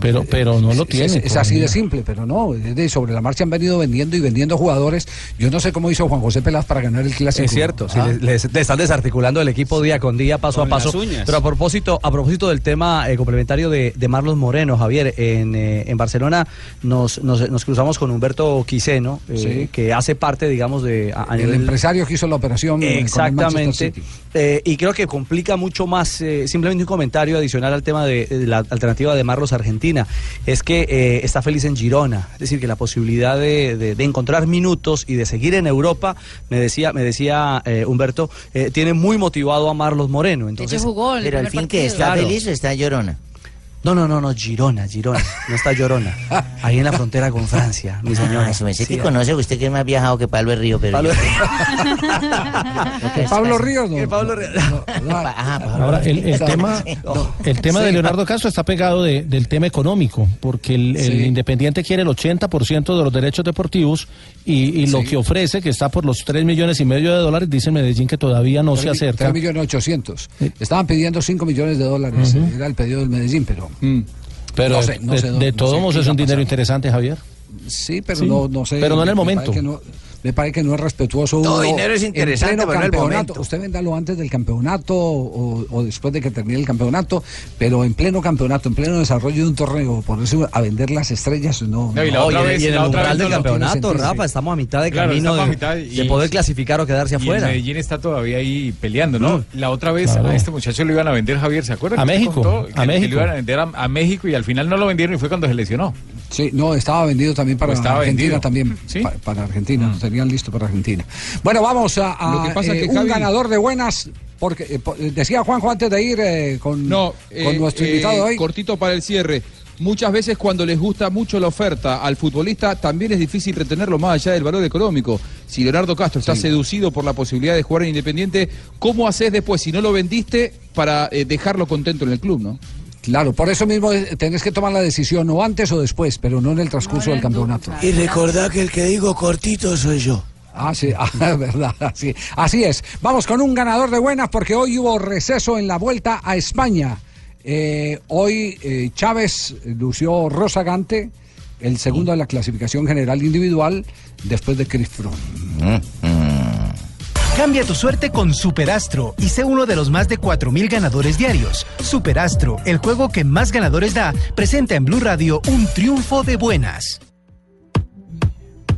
Pero, pero no lo tiene. Es, así de simple, pero no. de sobre la marcha han venido vendiendo y vendiendo jugadores. Yo no sé cómo hizo Juan José Pelas para ganar el clásico. Es cierto, sí, Ah. le, le- le están desarticulando el equipo día con día, paso Con a paso. las uñas. Pero a propósito, a propósito del tema eh, complementario de, de Marlos Moreno, Javier, en, eh, en Barcelona nos, nos, nos cruzamos con Humberto Quiseno, eh, Sí. que hace parte, digamos, de a, a el empresario que hizo la operación con el Exactamente. City. Eh, y creo que complica mucho más, eh, simplemente un comentario adicional al tema de, de la alternativa de Marlos Argentina, es que eh, está feliz en Girona, es decir, que la posibilidad de, de- de encontrar minutos y de seguir en Europa, me decía, me decía eh, Humberto, eh, tiene muy motivado a Marlos Moreno. Entonces, jugó el Pero al fin que está Claro. feliz o está llorona. No, no, no, no, Girona, Girona. No está Llorona. Ahí en la frontera con Francia, mi señora. Ah, su merced Sí, que conoce usted que es más viajado que Pablo Río, pero. Pablo- yo- Pablo Ríos, no. Pablo Ríos. Ahora, el, el tema, el tema de Leonardo Castro está pegado de- del tema económico, porque el, el Sí. Independiente quiere el 80% de los derechos deportivos y, y lo Sí. que ofrece, que está por los 3 millones y medio de dólares, dice Medellín que todavía no se acerca. 3 millones 800. Estaban pidiendo 5 millones de dólares. Era el pedido del Medellín, pero. Pero no sé, no de, sé de no todos sé modos es un dinero interesante, Javier. Sí, pero Sí, no, no sé. pero no en el me momento. Me parece que no es respetuoso. Todo dinero es en interesante, pleno pero en el campeonato. momento. Usted véndalo antes del campeonato o, o después de que termine el campeonato, pero en pleno campeonato, en pleno desarrollo de un torneo, ponerse a vender las estrellas, no. No, y, no, en, el- y en el umbral del campeonato. Rafa, estamos a mitad de Claro, camino de, mitad de y- poder clasificar o quedarse Y el afuera. Medellín está todavía ahí peleando, ¿no? La otra vez Claro. a este muchacho lo iban a vender, Javier, ¿se acuerdan? A México, contó? a Que- que México. lo iban a vender a, a México y al final no lo vendieron y fue cuando se lesionó. Sí, no, estaba vendido también para estaba Argentina vendido. también. ¿Sí? Mm. Pa- para Argentina, lo tenían listo para Argentina. Bueno, vamos a, a, Lo que pasa eh, que un Javi- ganador de buenas, porque eh, po- decía Juanjo antes de ir eh, con, No, con eh, nuestro eh, invitado hoy. Cortito para el cierre. Muchas veces cuando les gusta mucho la oferta al futbolista, también es difícil retenerlo más allá del valor económico. Si Leonardo Castro está Sí. seducido por la posibilidad de jugar en Independiente, ¿cómo haces después, si no lo vendiste, para eh, dejarlo contento en el club, no? Claro, por eso mismo eh, tenés que tomar la decisión o antes o después, pero no en el transcurso del campeonato. Y recordá que el que digo cortito soy yo. Ah, sí, ah, verdad, así, así es. Vamos con un ganador de buenas porque hoy hubo receso en la vuelta a España. Eh, hoy eh, Chávez lució Rosagante, el segundo de la clasificación general individual, después de Chris Froome. Cambia tu suerte con Superastro y sé uno de los más de 4.000 ganadores diarios. Superastro, el juego que más ganadores da, presenta en Blue Radio un triunfo de buenas.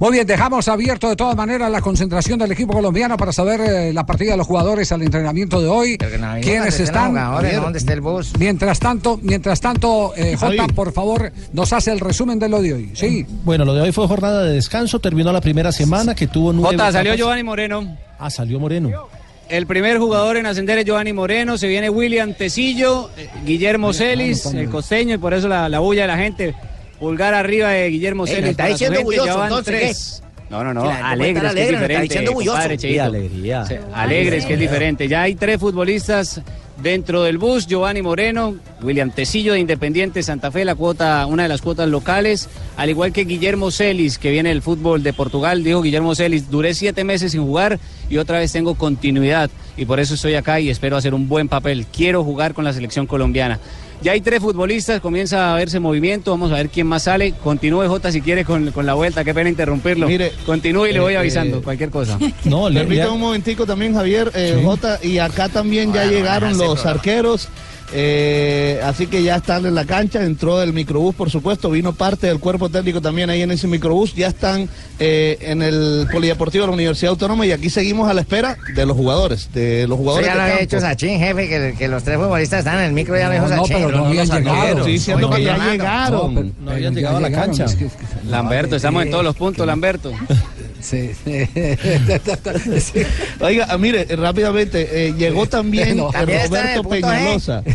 Muy bien, dejamos abierto de todas maneras la concentración del equipo colombiano para saber eh, la partida de los jugadores al entrenamiento de hoy. ¿Quiénes están? ¿no? ¿Dónde está el bus? Mientras tanto, mientras tanto, eh, Jota, por favor, nos hace el resumen de lo de hoy. Sí. Bueno, lo de hoy fue jornada de descanso, terminó la primera semana que tuvo nueve. Jota, salió etapas. Giovanni Moreno. Ah, salió Moreno. El primer jugador en ascender es Giovanni Moreno, se viene William Tecillo, eh, Guillermo Celis, el costeño, y por eso la, la bulla de la gente. Pulgar arriba de Guillermo Ey, Celis. ¿me está diciendo bulloso, entonces, tres. No, no, no, alegres, que es está diferente. compadre Sí, alegría. Sí, alegres, que es diferente. Ya hay tres futbolistas dentro del bus, Giovanni Moreno, William Tecillo de Independiente Santa Fe, la cuota, una de las cuotas locales, al igual que Guillermo Celis, que viene del fútbol de Portugal, dijo Guillermo Celis, duré siete meses sin jugar y otra vez tengo continuidad y por eso estoy acá y espero hacer un buen papel. Quiero jugar con la selección colombiana. Ya hay tres futbolistas, comienza a verse movimiento, vamos a ver quién más sale. Continúe Jota si quiere con, con la vuelta, qué pena interrumpirlo. Mire, Continúe y le voy eh, avisando eh, cualquier cosa. No, le- un momentico también, Javier, eh, Jota, y acá también ya llegaron los arqueros, eh, así que ya están en la cancha, entró el microbús, por supuesto, vino parte del cuerpo técnico también ahí en ese microbús, ya están eh, en el Polideportivo de la Universidad Autónoma y aquí seguimos a la espera de los jugadores, de los jugadores ya de lo había dicho Sachin, jefe, que, que los tres futbolistas están en el micro, ya lo dijo No, no, Sachin. pero no habían llegado. Estoy diciendo No, que ya no, no, llegaron. No habían llegado a la cancha. es que- Lamberto, estamos en todos los puntos, Lamberto. Sí. Sí. Oiga, ah, mire, eh, rápidamente, eh, llegó también No, Roberto. Peñalosa.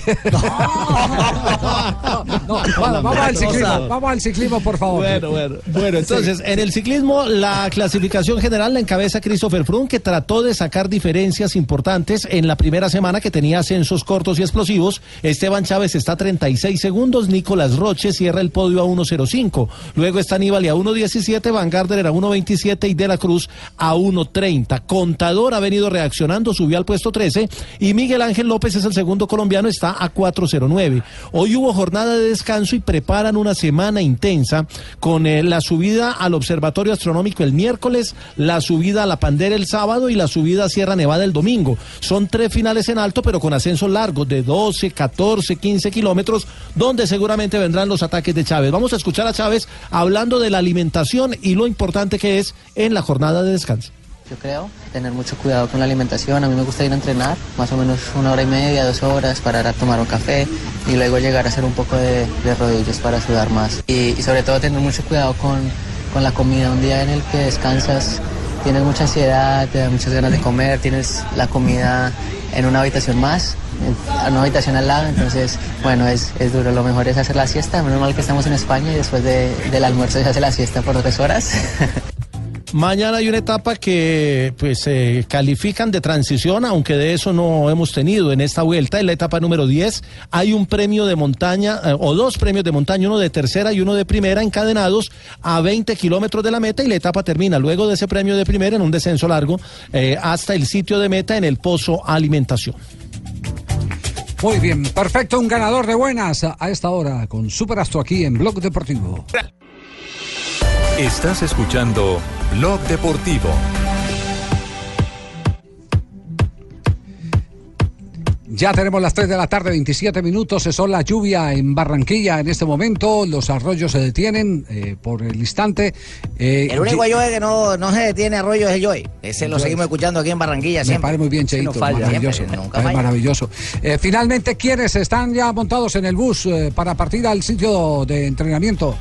No, vamos al ciclismo, vamos al ciclismo, por favor. Bueno, bueno. Bueno, entonces, en el ciclismo, la clasificación general la encabeza Christopher Froome, que trató de sacar diferencias importantes en la primera semana que tenía ascensos cortos y explosivos. Esteban Chávez está a 36 segundos, Nicolás Roche cierra el podio a 1.05. Luego está Aníbal a 1.17, Van Gardner a 1.27 y De la Cruz a 1.30. Contador ha venido reaccionando, subió al puesto 13 y Miguel Ángel López es el segundo colombiano, está a 4.09. Hoy hubo jornada de descanso y preparan una semana intensa con eh, la subida al Observatorio Astronómico el miércoles, la subida a la Pandera el sábado y la subida a Sierra Nevada el domingo. Son tres finales en alto, pero con ascensos largos de 12, 14, 15 kilómetros, donde seguramente vendrán los ataques de Chávez. Vamos a escuchar a Chávez hablando de la alimentación y lo importante que es en la jornada de descanso. Yo creo tener mucho cuidado con la alimentación. A mí me gusta ir a entrenar, más o menos una hora y media, dos horas, parar a tomar un café y luego llegar a hacer un poco de, de rodillos para sudar más. Y, sobre todo tener mucho cuidado con, con la comida. Un día en el que descansas, tienes mucha ansiedad, te da muchas ganas de comer, tienes la comida en una habitación más a una habitación al lado, entonces, bueno, es, es duro. Lo mejor es hacer la siesta. Menos mal que estamos en España y después de- del almuerzo se hace la siesta por tres horas. Mañana hay una etapa que pues califican de transición, aunque de eso no hemos tenido en esta vuelta, en la etapa número 10 hay un premio de montaña eh, o dos premios de montaña, uno de tercera y uno de primera encadenados a 20 kilómetros de la meta y la etapa termina luego de ese premio de primera en un descenso largo eh, hasta el sitio de meta en el Pozo Alimentación. Muy bien, perfecto, un ganador de buenas a esta hora con Superastro aquí en Blog Deportivo. Estás escuchando Blog Deportivo. Ya tenemos las 3 de la tarde, 27 minutos. Cesó la lluvia en Barranquilla en este momento. Los arroyos se detienen eh, por el instante. Eh, El único Ye- Joe que no, no se detiene arroyo es el Joe. Ese lo seguimos escuchando aquí en Barranquilla Me siempre. parece muy bien, Cheito. no falla. maravilloso. Siempre, nunca es falla. maravilloso. Eh, finalmente, ¿quiénes están ya montados en el bus eh, para partir al sitio de entrenamiento?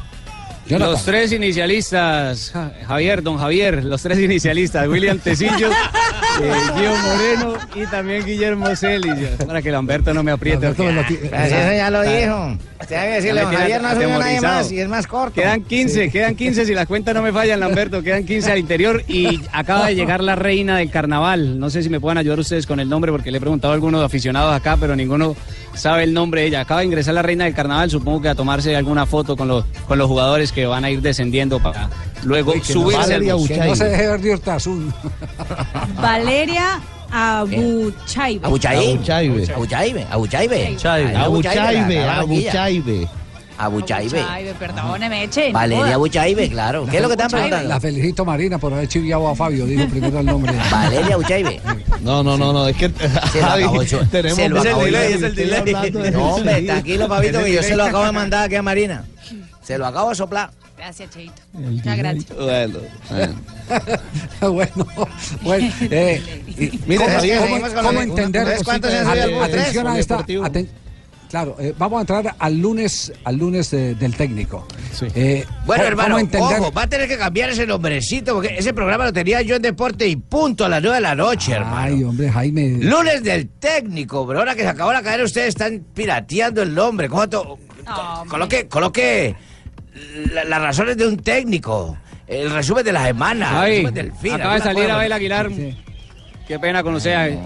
Jonathan. Los tres inicialistas, Ja- Javier, don Javier, los tres inicialistas, William Tecillo, eh, Gio Moreno y también Guillermo Celis, para que Lamberto no me apriete. Si eso ya lo dijo. Hay que decirle, don Javier no ha subido nadie más y es más corto. Quedan 15, quedan 15, si las cuentas no me fallan, Lamberto, quedan 15 al interior y acaba de llegar la reina del carnaval. No sé si me pueden ayudar ustedes con el nombre porque le he preguntado a algunos aficionados acá, pero ninguno sabe el nombre de ella. Acaba de ingresar la reina del carnaval, supongo que a tomarse alguna foto con los, con los jugadores que van a ir descendiendo para luego subirse al bus. Que no se deje ver de Urtasun. Valeria Abuchaibe. Abuchaibe. Abuchaibe. Abuchaibe. Abuchaibe, Abuchaibe. Abuchaibe. Abuchaibe. Abuchaibe, perdóneme, che. no Valeria. Abuchaibe, claro. ¿Qué es lo que están preguntando? La felicito Marina por haber chiviado a Fabio, dijo primero el nombre. Valeria Abuchaibe. No, no, no, no, es que Se lo Javi, acabó, yo- tenemos se lo es el delay, es el delay. No, hombre, tranquilo, papito, que yo se lo acabo de mandar aquí a Marina. Se lo acabo de soplar. Gracias, Cheito. Muchas gracias. Bueno, bueno, bueno. Eh, y- Mira, ¿cómo, Javier, cómo- entender? ¿Ustedes cuántos al bus? Atención a esta. Aten- claro, eh, vamos a entrar al lunes, al lunes de- del técnico. Eh, Bueno, ¿cómo- hermano, entender? ojo, va a tener que cambiar ese nombrecito, porque ese programa lo tenía yo en deporte y punto a las nueve de la noche, hermano. Ay, hombre, Jaime. Lunes del técnico, pero ahora que se acabó la cadena, ustedes están pirateando el nombre. ¿Cómo to- coloque, coloque la- las razones de un técnico, el resumen de la semana, el resumen del fin. acaba de salir. Abel Aguilar. Qué pena con usted.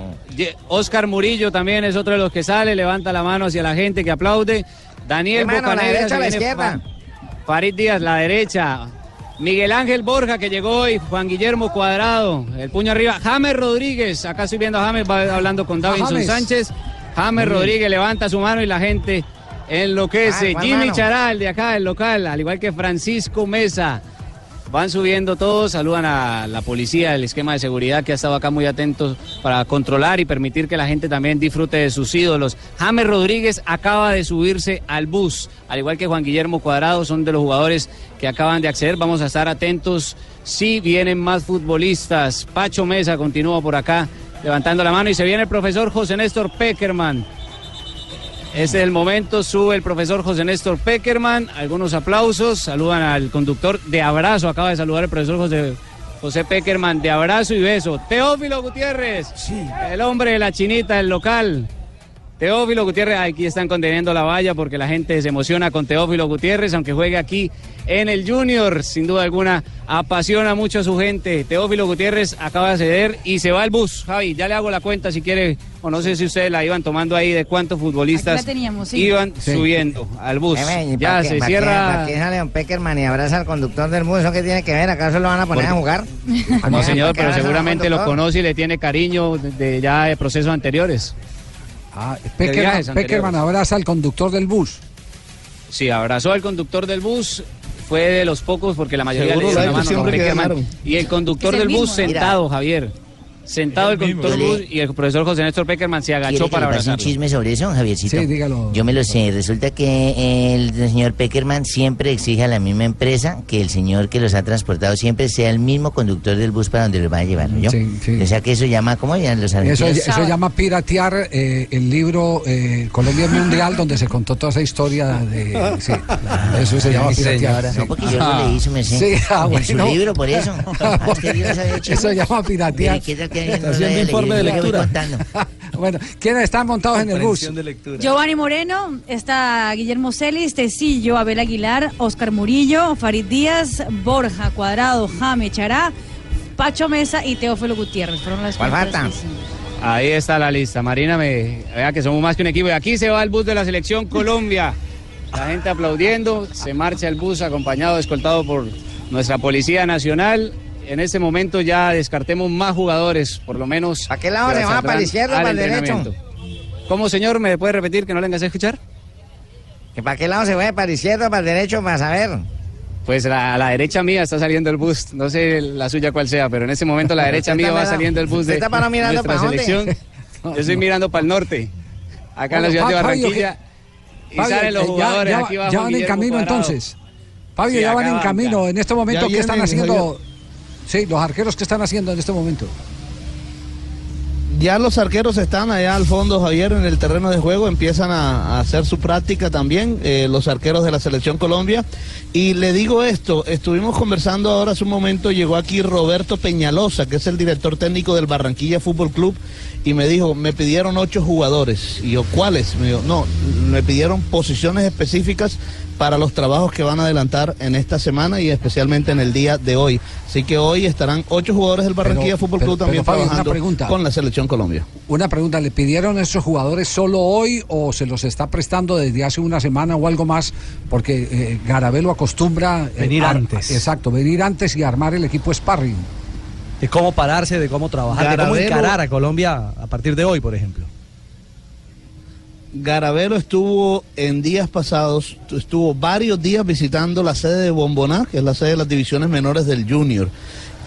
Oscar Murillo también es otro de los que sale, levanta la mano hacia la gente que aplaude. Daniel ¿Qué mano, la derecha la izquierda? Farid Díaz, la derecha. Miguel Ángel Borja que llegó hoy, Juan Guillermo Cuadrado, el puño arriba. James Rodríguez, acá estoy viendo a James, va hablando con Davinson James. Sánchez. James. Rodríguez levanta su mano y la gente enloquece. Ah, ¿cuál Jimmy mano? Charal de acá, el local, al igual que Francisco Mesa. Van subiendo todos, saludan a la policía, el esquema de seguridad que ha estado acá muy atentos para controlar y permitir que la gente también disfrute de sus ídolos. James Rodríguez acaba de subirse al bus, al igual que Juan Guillermo Cuadrado, son de los jugadores que acaban de acceder. Vamos a estar atentos si vienen más futbolistas. Pacho Mesa continúa por acá levantando la mano y se viene el profesor José Néstor Peckerman. Ese es el momento, sube el profesor José Néstor Peckerman, algunos aplausos, saludan al conductor de abrazo, acaba de saludar el profesor José, José Peckerman, de abrazo y beso. Teófilo Gutiérrez, el hombre de la chinita, el local. Teófilo Gutiérrez, aquí están conteniendo la valla porque la gente se emociona con Teófilo Gutiérrez, aunque juegue aquí en el Junior, sin duda alguna apasiona mucho a su gente. Teófilo Gutiérrez acaba de ceder y se va al bus. Javi, ya le hago la cuenta si quiere, o no sé si ustedes la iban tomando ahí de cuántos futbolistas Aquí teníamos, sí. iban Sí. subiendo al bus. Ven, ¿y Ya qué- se para cierra. ¿Para qué sale un Peckerman y abraza al conductor del bus? ¿Eso qué tiene que ver? ¿Acaso lo van a poner a jugar? No, señor, ¿Para qué pero seguramente lo conoce y le tiene cariño de, de ya de procesos anteriores. Ah, Peckerman, viajes Peckerman anteriores. abraza al conductor del bus. Sí, abrazó al conductor del bus. Fue de los pocos porque la mayoría Seguro le dieron la mano Peckerman. Y el conductor el del bus sentado, Javier. Sentado el conductor y el profesor José Néstor Peckerman se ¿Quiere agachó que para pase un abrazarlo. chisme sobre eso, Javiercito? Sí, dígalo. Yo me lo sé. Resulta que el señor Peckerman siempre exige a la misma empresa que el señor que los ha transportado siempre sea el mismo conductor del bus para donde los va a llevar, ¿no? Sí, sí. O sea que eso llama, ¿cómo llaman los Eso, argentinos? eso llama piratear eh, el libro eh, Colombia Mundial, donde se contó toda esa historia de. Sí, eso se llama piratear. No, porque yo lo leí, su merced. Sí, ah, En su bueno. libro, por eso. Ah, es que yo no sabía Eso se llama piratear. Mire, ¿qué tal que alguien no Está haciendo informe de lectura. bueno, ¿quiénes están montados en el bus? Giovanni Moreno, está Guillermo Celis, Tecillo, Abel Aguilar, Oscar Murillo, Farid Díaz, Borja Cuadrado, Jame Chará, Pacho Mesa y Teófilo Gutiérrez. Fueron las ¿Cuál falta? Ahí está la lista. Marina, me vea que somos más que un equipo. Y aquí se va el bus de la selección Colombia. La gente aplaudiendo. Se marcha el bus acompañado, escoltado por nuestra Policía Nacional. En este momento ya descartemos más jugadores, por lo menos. ¿A qué lado se va? ¿Para la izquierda o para el derecho? ¿Cómo, señor? ¿Me puede repetir que no le engasé a escuchar? ¿Que ¿Para qué lado se va? ¿Para la izquierda o para el derecho? Para saber. Pues la- a la derecha mía está saliendo el bus, no sé la suya cuál sea, pero en ese momento la derecha mía va saliendo el bus de está para mirando nuestra para dónde. selección. Yo estoy mirando para el norte, acá en la ciudad de Fabio, Barranquilla. Y Fabio, salen los eh, ya- jugadores, ya, aquí van en camino Cuadrado. entonces. Fabio, Sí, ya van en camino. ya. En este momento, ¿qué están haciendo? Sí, los arqueros, ¿qué están haciendo en este momento? Ya los arqueros están allá al fondo, Javier, en el terreno de juego, empiezan a, a hacer su práctica también, eh, los arqueros de la Selección Colombia. Y le digo esto, estuvimos conversando ahora hace un momento, llegó aquí Roberto Peñalosa, que es el director técnico del Barranquilla Fútbol Club, y me dijo, me pidieron ocho jugadores. Y yo, ¿cuáles? Me dijo, no, me pidieron posiciones específicas para los trabajos que van a adelantar en esta semana y especialmente en el día de hoy. Así que hoy estarán ocho jugadores del Barranquilla Pero- Fútbol pero- Club también pero, Fabio, trabajando pregunta. con la Selección Colombia. Una pregunta, ¿le pidieron a esos jugadores solo hoy o se los está prestando desde hace una semana o algo más? Porque eh, Garabelo acostumbra... eh, Venir antes. Exacto, venir antes y armar el equipo sparring. De cómo pararse, de cómo trabajar, de cómo encarar a Colombia a partir de hoy, por ejemplo. Garavero estuvo en días pasados, estuvo varios días visitando la sede de Bomboná, que es la sede de las divisiones menores del Junior.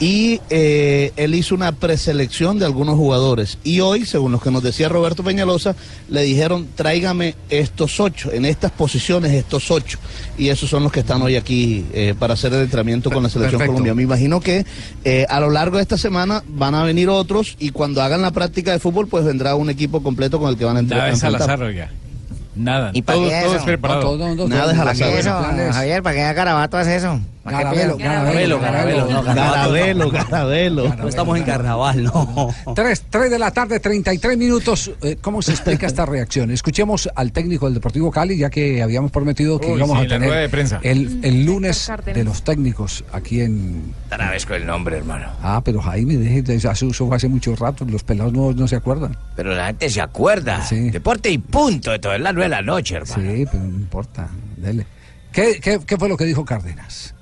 Y eh, él hizo una preselección de algunos jugadores. Y hoy, según lo que nos decía Roberto Peñalosa, le dijeron, tráigame estos ocho, en estas posiciones estos ocho. Y esos son los que están hoy aquí eh, para hacer el entrenamiento con la Selección Perfecto. Colombia. Me imagino que eh, a lo largo de esta semana van a venir otros y cuando hagan la práctica de fútbol, pues vendrá un equipo completo con el que van a entrar. Nada es. ¿Y para todo, qué todo eso? es preparado. No, todo- todo- Nada es al ¿Para qué azar. eso, Planes. Javier? ¿Para qué Garabato hace eso? ¿Para qué Garabelo? Garabelo, Garabelo. Garabelo, Garabelo. No estamos en carnaval, no. Tres, tres de la tarde, 33 minutos. Eh, ¿Cómo se explica esta reacción? Escuchemos al técnico del Deportivo Cali, ya que habíamos prometido que Uy, íbamos sí, a tener de prensa. El, el lunes de los técnicos aquí en... Con el nombre, hermano. Ah, pero Jaime, deje eso fue hace mucho rato, los pelados no, no se acuerdan. Pero la gente se acuerda. Deporte y punto. Esto es las nueve de la noche, hermano. Sí, pero no importa, dele. ¿Qué, qué, qué fue lo que dijo Cárdenas?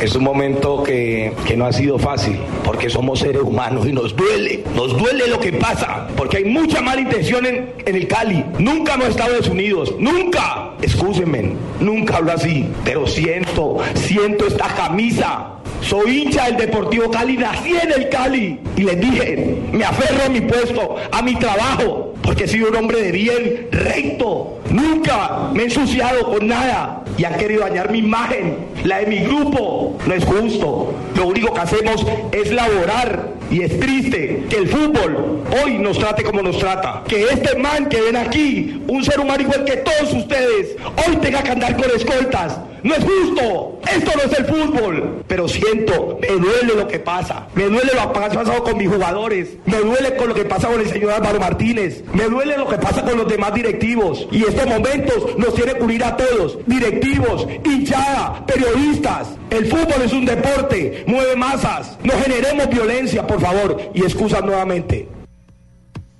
Es un momento que, que no ha sido fácil, porque somos seres humanos y nos duele, nos duele lo que pasa, porque hay mucha mala intención en, en el Cali. Nunca hemos estado desunidos, nunca. Excúsenme, nunca hablo así, pero siento, siento esta camisa. Soy hincha del Deportivo Cali, nací en el Cali. Y les dije, me aferro a mi puesto, a mi trabajo, porque he sido un hombre de bien, recto. Nunca me he ensuciado con nada. Y han querido dañar mi imagen, la de mi grupo. No es justo. Lo único que hacemos es laborar. Y es triste que el fútbol hoy nos trate como nos trata. Que este man que ven aquí, un ser humano igual que todos ustedes, hoy tenga que andar con escoltas. No es justo. Esto no es el fútbol. Pero siento, me duele lo que pasa. Me duele lo que ha pasado con mis jugadores. Me duele con lo que pasa con el señor Álvaro Martínez. Me duele lo que pasa con los demás directivos. Y estos momentos nos tiene que unir a todos. Directivos, hinchada, periodistas. El fútbol es un deporte. Mueve masas. No generemos violencia, por favor. Y excusas nuevamente.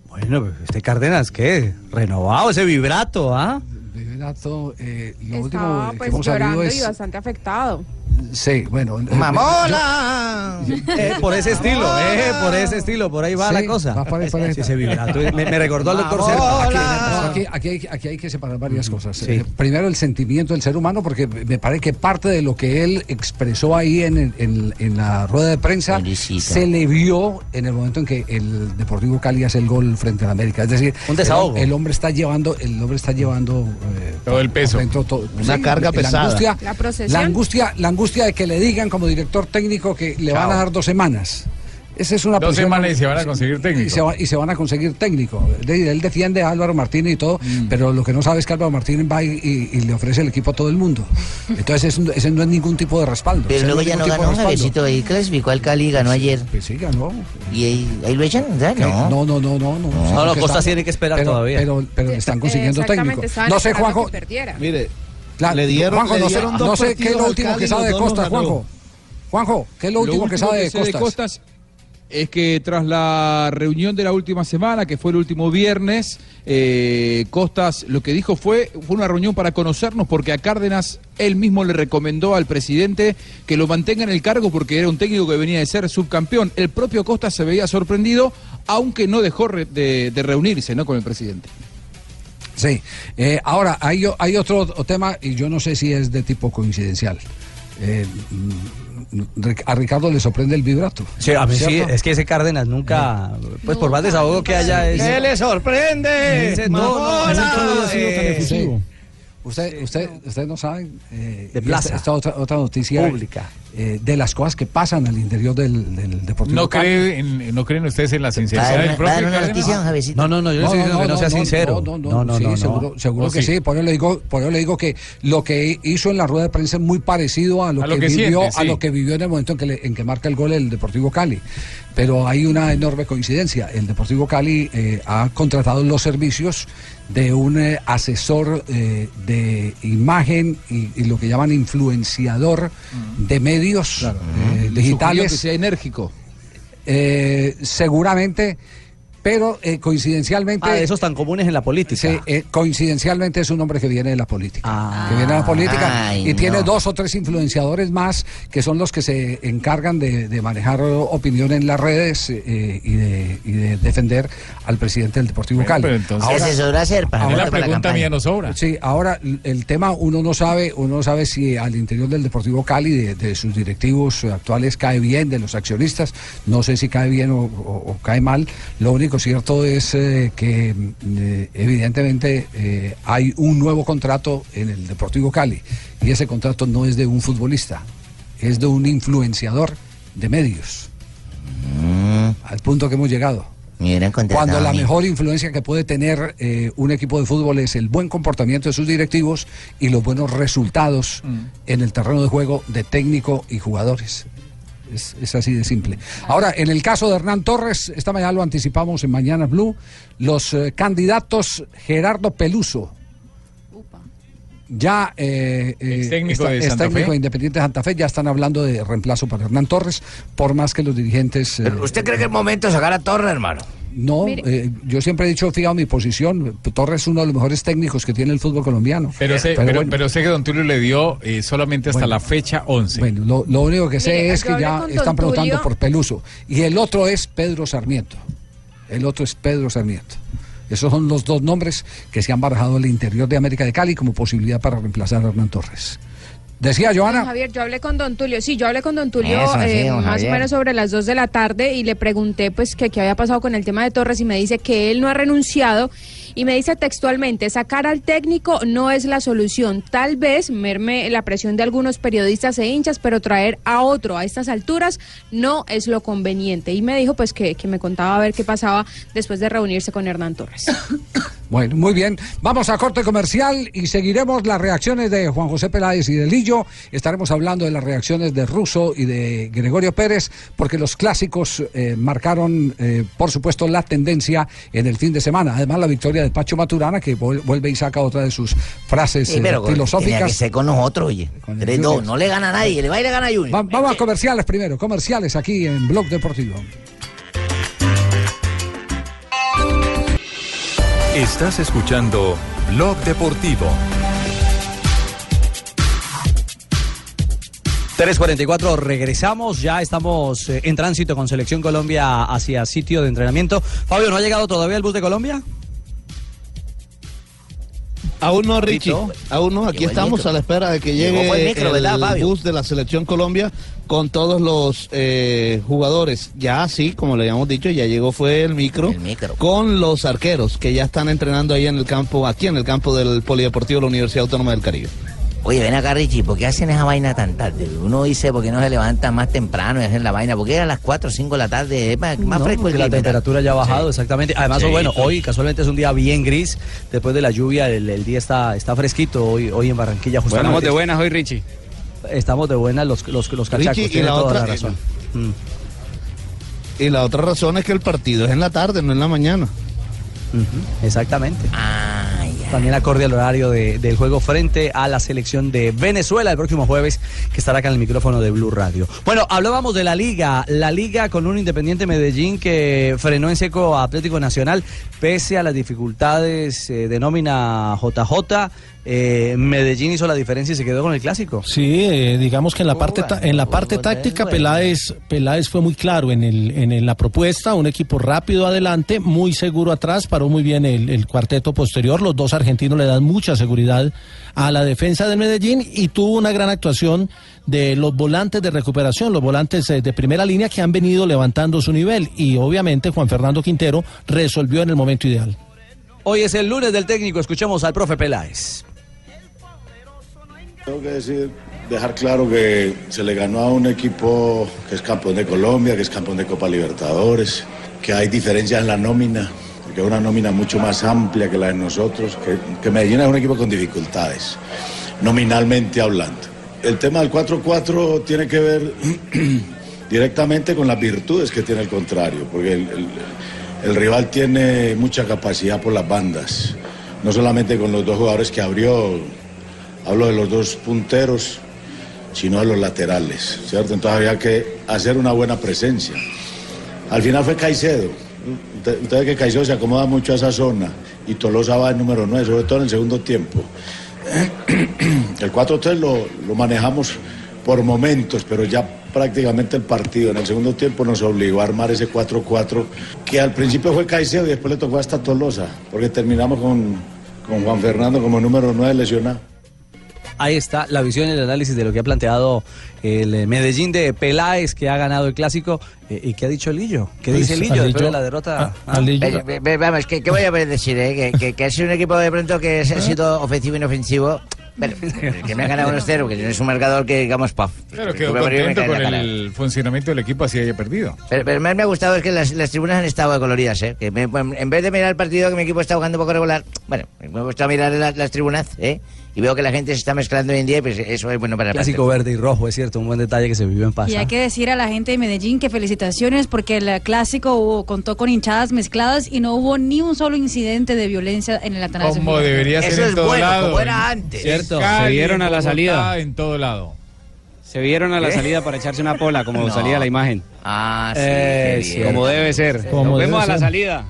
Bueno, este Cárdenas, ¿qué? Renovado ese vibrato, ¿ah? Vibrato, eh, lo último Estaba que pues hemos sabido llorando es... y bastante afectado. Sí, bueno. ¡Mamona! Eh, por ese estilo, eh, por ese estilo, por ahí va Sí, la cosa. va por ahí. Sí, ese vibrato. Me, me recordó al doctor Serpa. Aquí, aquí hay, aquí hay que separar varias cosas. Eh, primero, el sentimiento del ser humano, porque me parece que parte de lo que él expresó ahí en, en- en la rueda de prensa se le vio en el momento en que el Deportivo Cali hace el gol frente al América. Es decir, Un desahogo. El, el hombre está llevando, el hombre está llevando eh, Todo el peso. dentro todo- Una carga la pesada. Angustia, La procesión. la angustia, la angustia de que le digan como director técnico que le van a dar dos semanas. Esa es una Dos posición- semanas y se van a conseguir técnico. Y se, va- y se van a conseguir técnico. De- él defiende a Álvaro Martínez y todo, Mm. pero lo que no sabe es que Álvaro Martínez va y, y- y le ofrece el equipo a todo el mundo. Entonces ese, ese no es ningún tipo de respaldo. Pero Ese luego es ya no ganó. Javiercito, ahí clasificó al Cali, ganó ayer. Pues sí, ganó. ¿Y ahí, ahí lo echan? ¿Ya? No. No, no, no, no. No, No, no, Porque Costa está- tiene que esperar pero- todavía. Pero, pero le están consiguiendo técnico. No sé, Juanjo. Mire, la- le dieron- Juanjo, le no sé, no qué es lo último que sabe de ganó. Juanjo. Juanjo, ¿qué es lo último que sabe de Costas? es que tras la reunión de la última semana, que fue el último viernes, eh, Costas lo que dijo fue, fue una reunión para conocernos porque a Cárdenas él mismo le recomendó al presidente que lo mantenga en el cargo porque era un técnico que venía de ser subcampeón. El propio Costas se veía sorprendido, aunque no dejó de, de reunirse ¿no? con el presidente. Sí. Eh, ahora, hay, otro tema, y yo no sé si es de tipo coincidencial. Eh, mm, a Ricardo le sorprende el vibrato. Sí, a mí sí, es que ese Cárdenas nunca, pues por más desahogo que haya... es- ¿Qué le sorprende? No, no, nunca había Usted, usted, usted no sabe eh, De plaza. Esta, esta otra, otra noticia Pública. eh, de las cosas que pasan al interior del, del Deportivo ¿No, Cali. cree en- ¿No creen ustedes en la sinceridad ¿Va a dar del propio? No, no, no, yo le estoy diciendo que no sea sincero. No, no, no, sí, seguro, seguro ¿O que sí? sí. Por eso le digo, por eso le digo que lo que hizo en la rueda de prensa es muy parecido a lo, A lo que, vivió, siente, a lo que vivió en el momento en que, le- en que marca el gol el Deportivo Cali. Pero hay una enorme coincidencia. El Deportivo Cali eh, ha contratado los servicios de un eh, asesor eh, de imagen y, y lo que llaman influenciador de medios eh, Sugirió digitales. que sea enérgico. Eh, seguramente, pero eh, coincidencialmente. Ah, esos tan comunes en la política. Sí, eh, coincidencialmente es un hombre que viene de la política. que viene de la política Ay, y tiene dos o tres influenciadores más que son los que se encargan de, de manejar opinión en las redes eh, y, de, y de defender al presidente del Deportivo Bueno, Cali. pero entonces- Se ahora- la pregunta mía no sobra. Sí, ahora el tema uno no sabe, uno no sabe si al interior del Deportivo Cali, de, de sus directivos actuales cae bien, de los accionistas, no sé si cae bien o, o- o cae mal. Lo único cierto es eh, que mm, eh, evidentemente eh, hay un nuevo contrato en el Deportivo Cali y ese contrato no es de un futbolista, es de un influenciador de medios. Al punto que hemos llegado. Cuando la mejor influencia que puede tener eh, un equipo de fútbol es el buen comportamiento de sus directivos y los buenos resultados en el terreno de juego de técnico y jugadores. Es, es así de simple. Ahora, en el caso de Hernán Torres, esta mañana lo anticipamos en Mañana Blue, los eh, candidatos Gerardo Peluso. Ya eh, eh, Extécnico está- es técnico Fe. de Independiente de Santa Fe, ya están hablando de reemplazo para Hernán Torres, por más que los dirigentes... eh, ¿Usted cree que es momento de sacar a Torres, hermano? No, eh, yo siempre he dicho, fijado mi posición, Torres es uno de los mejores técnicos que tiene el fútbol colombiano. Pero sé, pero, bueno, pero sé que Don Tulio le dio eh, solamente hasta Bueno. la fecha 11. bueno, lo, lo único que sé Mire, es que ya están preguntando Tulio. por Peluso. Y el otro es Pedro Sarmiento. El otro es Pedro Sarmiento. Esos son los dos nombres que se han barajado al interior de América de Cali como posibilidad para reemplazar a Hernán Torres. Decía Joana. Javier, yo hablé con don Tulio, sí, yo hablé con don Tulio Eso, sí, eh, don más Javier. o menos sobre las 2 de la tarde y le pregunté pues que qué había pasado con el tema de Torres y me dice que él no ha renunciado y me dice textualmente, sacar al técnico no es la solución, tal vez merme la presión de algunos periodistas e hinchas, pero traer a otro a estas alturas no es lo conveniente. Y me dijo pues que, que me contaba a ver qué pasaba después de reunirse con Hernán Torres. Bueno, muy bien. Vamos a corte comercial y seguiremos las reacciones de Juan José Peláez y de Lillo. Estaremos hablando de las reacciones de Russo y de Gregorio Pérez, porque los clásicos eh, marcaron, eh, por supuesto, la tendencia en el fin de semana. Además, la victoria de Pacho Maturana, que vuel- vuelve y saca otra de sus frases Sí, eh, pero filosóficas. que ser con nosotros, oye. el 3-2, Junior. no le gana a nadie, le va a ir a ganar a Junior. Va- vamos a comerciales primero, comerciales aquí en Blog Deportivo. Estás escuchando Blog Deportivo. 3.44, regresamos, ya estamos eh, en tránsito con Selección Colombia hacia sitio de entrenamiento. Fabio, ¿no ha llegado todavía el bus de Colombia? Aún no, Richie. Aún no. Aquí Llegó el estamos micro. a la espera de que llegue el micro, bus de la Selección Colombia con todos los eh, jugadores. Ya sí, como le habíamos dicho, ya llegó fue el micro, con los arqueros que ya están entrenando ahí en el campo, aquí en el campo del Polideportivo de la Universidad Autónoma del Caribe. Oye, ven acá, Richie, ¿por qué hacen esa vaina tan tarde? Uno dice, ¿por qué no se levanta más temprano y hacen la vaina? ¿Por qué a las 4 o 5 de la tarde es más, más No, fresco el porque la temperatura ya ha bajado, exactamente. Además, Sí, bueno, sí. hoy casualmente es un día bien gris. Después de la lluvia, el, el día está, está fresquito hoy, hoy en Barranquilla. Bueno, Justamente. estamos de buenas hoy, Richie. Estamos de buenas los, los, los cachacos. Richie, y tiene la toda otra- la razón. Mm. Y la otra razón es que el partido es en la tarde, no en la mañana. Exactamente. También acorde al horario de- del juego frente a la selección de Venezuela el próximo jueves, que estará acá en el micrófono de Blue Radio. Bueno, hablábamos de la liga, la liga con un Independiente Medellín que frenó en seco a Atlético Nacional, pese a las dificultades eh, de nómina JJ. Eh, Medellín hizo la diferencia y se quedó con el clásico. Sí, eh, digamos que en la parte ta- en la parte táctica Peláez Peláez fue muy claro en el en la propuesta, un equipo rápido adelante, muy seguro atrás, paró muy bien el, el cuarteto posterior, los dos argentinos le dan mucha seguridad a la defensa del Medellín y tuvo una gran actuación de los volantes de recuperación, los volantes eh, de primera línea que han venido levantando su nivel y obviamente Juan Fernando Quintero resolvió en el momento ideal. Hoy es el lunes del técnico, escuchemos al profe Peláez. Tengo que decir, dejar claro que se le ganó a un equipo que es campeón de Colombia, que es campeón de Copa Libertadores, que hay diferencias en la nómina, que es una nómina mucho más amplia que la de nosotros, que, que Medellín es un equipo con dificultades, nominalmente hablando. El tema del 4-4 tiene que ver directamente con las virtudes que tiene el contrario, porque el, rival tiene mucha capacidad por las bandas, no solamente con los dos jugadores que abrió, hablo de los dos punteros, sino de los laterales, ¿cierto? Entonces había que hacer una buena presencia. Al final fue Caicedo. Ustedes que Caicedo se acomoda mucho a esa zona y Tolosa va en número 9, sobre todo en el segundo tiempo. El 4-3 lo, lo manejamos por momentos, pero ya prácticamente el partido en el segundo tiempo nos obligó a armar ese 4-4 que al principio fue Caicedo y después le tocó hasta Tolosa, porque terminamos con, con Juan Fernando como número 9 lesionado. Ahí está la visión y el análisis de lo que ha planteado el eh, Medellín de Peláez, que ha ganado el clásico. eh, ¿Y qué ha dicho Lillo? ¿Qué Pues, dice Lillo después Lillo- de la derrota? a- a Lillo- vamos, ¿qué, qué voy a decir? eh? Que, que, que ha sido un equipo de pronto que ha sido ofensivo e inofensivo. Bueno, que me ha ganado 1-0, que es un marcador que, digamos, paf. Claro, que quedó y me contento con el funcionamiento del equipo así haya perdido. Pero, pero más me ha gustado es que las, las tribunas han estado coloridas, ¿eh? Que me- en vez de mirar el partido que mi equipo está jugando un poco regular, bueno, me gusta mirar las, las tribunas, ¿eh? Y veo que la gente se está mezclando hoy en día y pues eso es bueno para el Clásico verde y rojo, es cierto, un buen detalle que se vivió en paz. Y hay que decir a la gente de Medellín que felicitaciones porque el clásico hubo- contó con hinchadas mezcladas y no hubo ni un solo incidente de violencia en el Atanasio. Como debería ser en todo lado. Cierto, Cali, se vieron a la salida. En todo lado. Se vieron a la ¿Qué? salida para echarse una pola, como No. salía la imagen. Ah, sí, Eh, sí, como debe ser. Como Nos debe vemos a la salida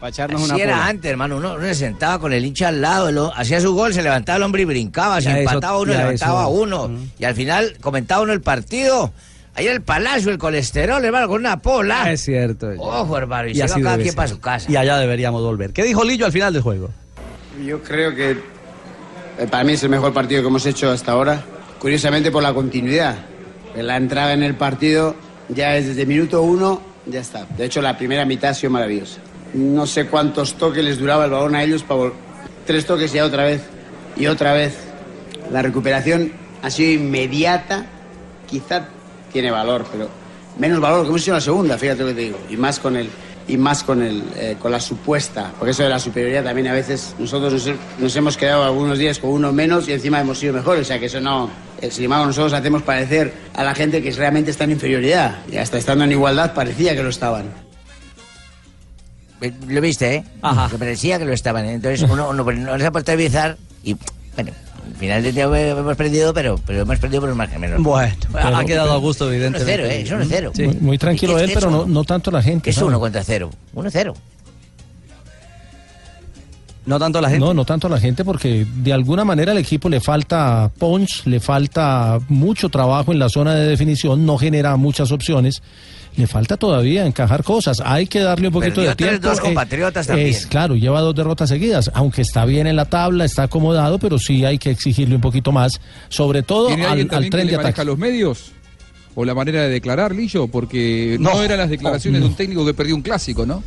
para echarnos Así una era pola. antes, hermano. Uno, uno se sentaba con el hincha al lado, lo- hacía su gol, se levantaba el hombre y brincaba. Eso- empataba uno, levantaba eso- uno. Y al final comentaba uno el partido. Ahí en el palacio, el colesterol, hermano, con una pola. Es cierto. Ojo, hermano, y, se así va cada quien ser. para su casa. Y allá deberíamos volver. ¿Qué dijo Lillo al final del juego? Yo creo que eh, para mí es el mejor partido que hemos hecho hasta ahora. Curiosamente por la continuidad. La entrada en el partido ya es desde minuto uno, ya está. De hecho, la primera mitad ha sido maravillosa. No sé cuántos toques les duraba el balón a ellos para Tres toques ya otra vez y otra vez. La recuperación ha sido inmediata. Quizá tiene valor, pero menos valor que hemos hecho la segunda, fíjate lo que te digo. Y más con el y más con el eh, con la supuesta, porque eso de la superioridad también a veces nosotros nos, nos hemos quedado algunos días con uno menos y encima hemos sido mejores, o sea que eso no, sin embargo nosotros hacemos parecer a la gente que realmente está en inferioridad y hasta estando en igualdad parecía que lo estaban. Eh, Lo viste, ¿eh? Ajá. Que parecía que lo estaban. ¿eh? Entonces uno, uno, no se ha puesto a avisar y, bueno, al final del día hemos perdido, pero, pero hemos perdido por un margen menor. Bueno, Pero- ha quedado a gusto, evidentemente. 1-0, ¿eh? Es 1-0. Muy, muy tranquilo él, es pero no, uno. no tanto la gente. Es uno contra cero. 1-0. No tanto la gente. No, no tanto la gente porque de alguna manera al equipo le falta punch, le falta mucho trabajo en la zona de definición, no genera muchas opciones. Le falta todavía encajar cosas. Hay que darle un poquito Perdió de tiempo. 3-2 compatriotas también. Es claro, lleva dos derrotas seguidas, aunque está bien en la tabla, está acomodado, pero sí hay que exigirle un poquito más, sobre todo ¿Tiene al, al que tren le de ataque. los medios? ¿O la manera de declarar, Lillo? Porque no, No, eran las declaraciones no. de un técnico que perdió un clásico, ¿no?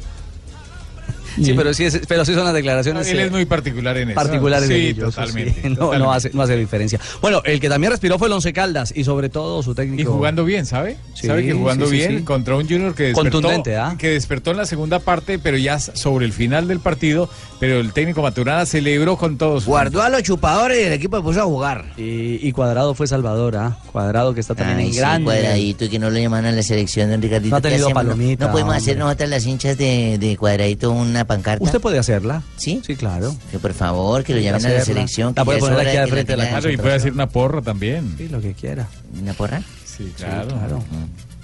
Sí, pero sí, es- pero sí son las declaraciones. Él eh, es muy particular en eso. particulares Sí, totalmente, sí. No, totalmente. no hace, no hace diferencia. Bueno, el que también respiró fue el Once Caldas y sobre todo su técnico. Y jugando bien, ¿sabe? Sí, ¿Sabe que jugando sí, sí, bien sí. contra un Junior que despertó, Contundente, ¿ah? que despertó en la segunda parte, pero ya sobre el final del partido, pero el técnico Maturana celebró con todos. Guardó a los chupadores y el equipo se puso a jugar. Y, y Cuadrado fue Salvador, ¿ah? Cuadrado que está también Ay, en sí, gran nivel. cuadradito y que no lo llaman a la selección, don Ricardito. No ha ¿qué tenido palomita, No, podemos hacer nosotras las hinchas de, de cuadradito una pancarta. Usted puede hacerla. ¿Sí? Sí, claro. Que por favor, que lo llamen a la selección. La que puede poner aquí al frente de la. Claro, y puede hacer una porra también. Sí, lo que quiera. ¿Una porra? Sí, claro.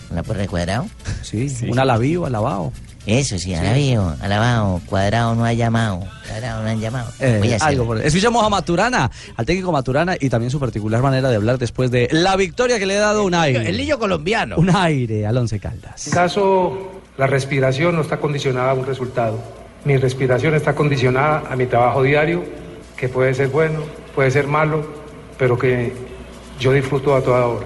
¿Una porra de cuadrado? Sí, un alabío, alabado. Eso sí, alabío, alabado, cuadrado no ha llamado, cuadrado no han llamado. Eh, Voy a hacer. algo por- Escuchamos a Maturana, al técnico Maturana y también su particular manera de hablar después de la victoria que le ha dado un aire. El niño colombiano. Un aire al Once Caldas. En caso la respiración no está condicionada a un resultado. Mi respiración está condicionada a mi trabajo diario, que puede ser bueno, puede ser malo, pero que yo disfruto a toda hora.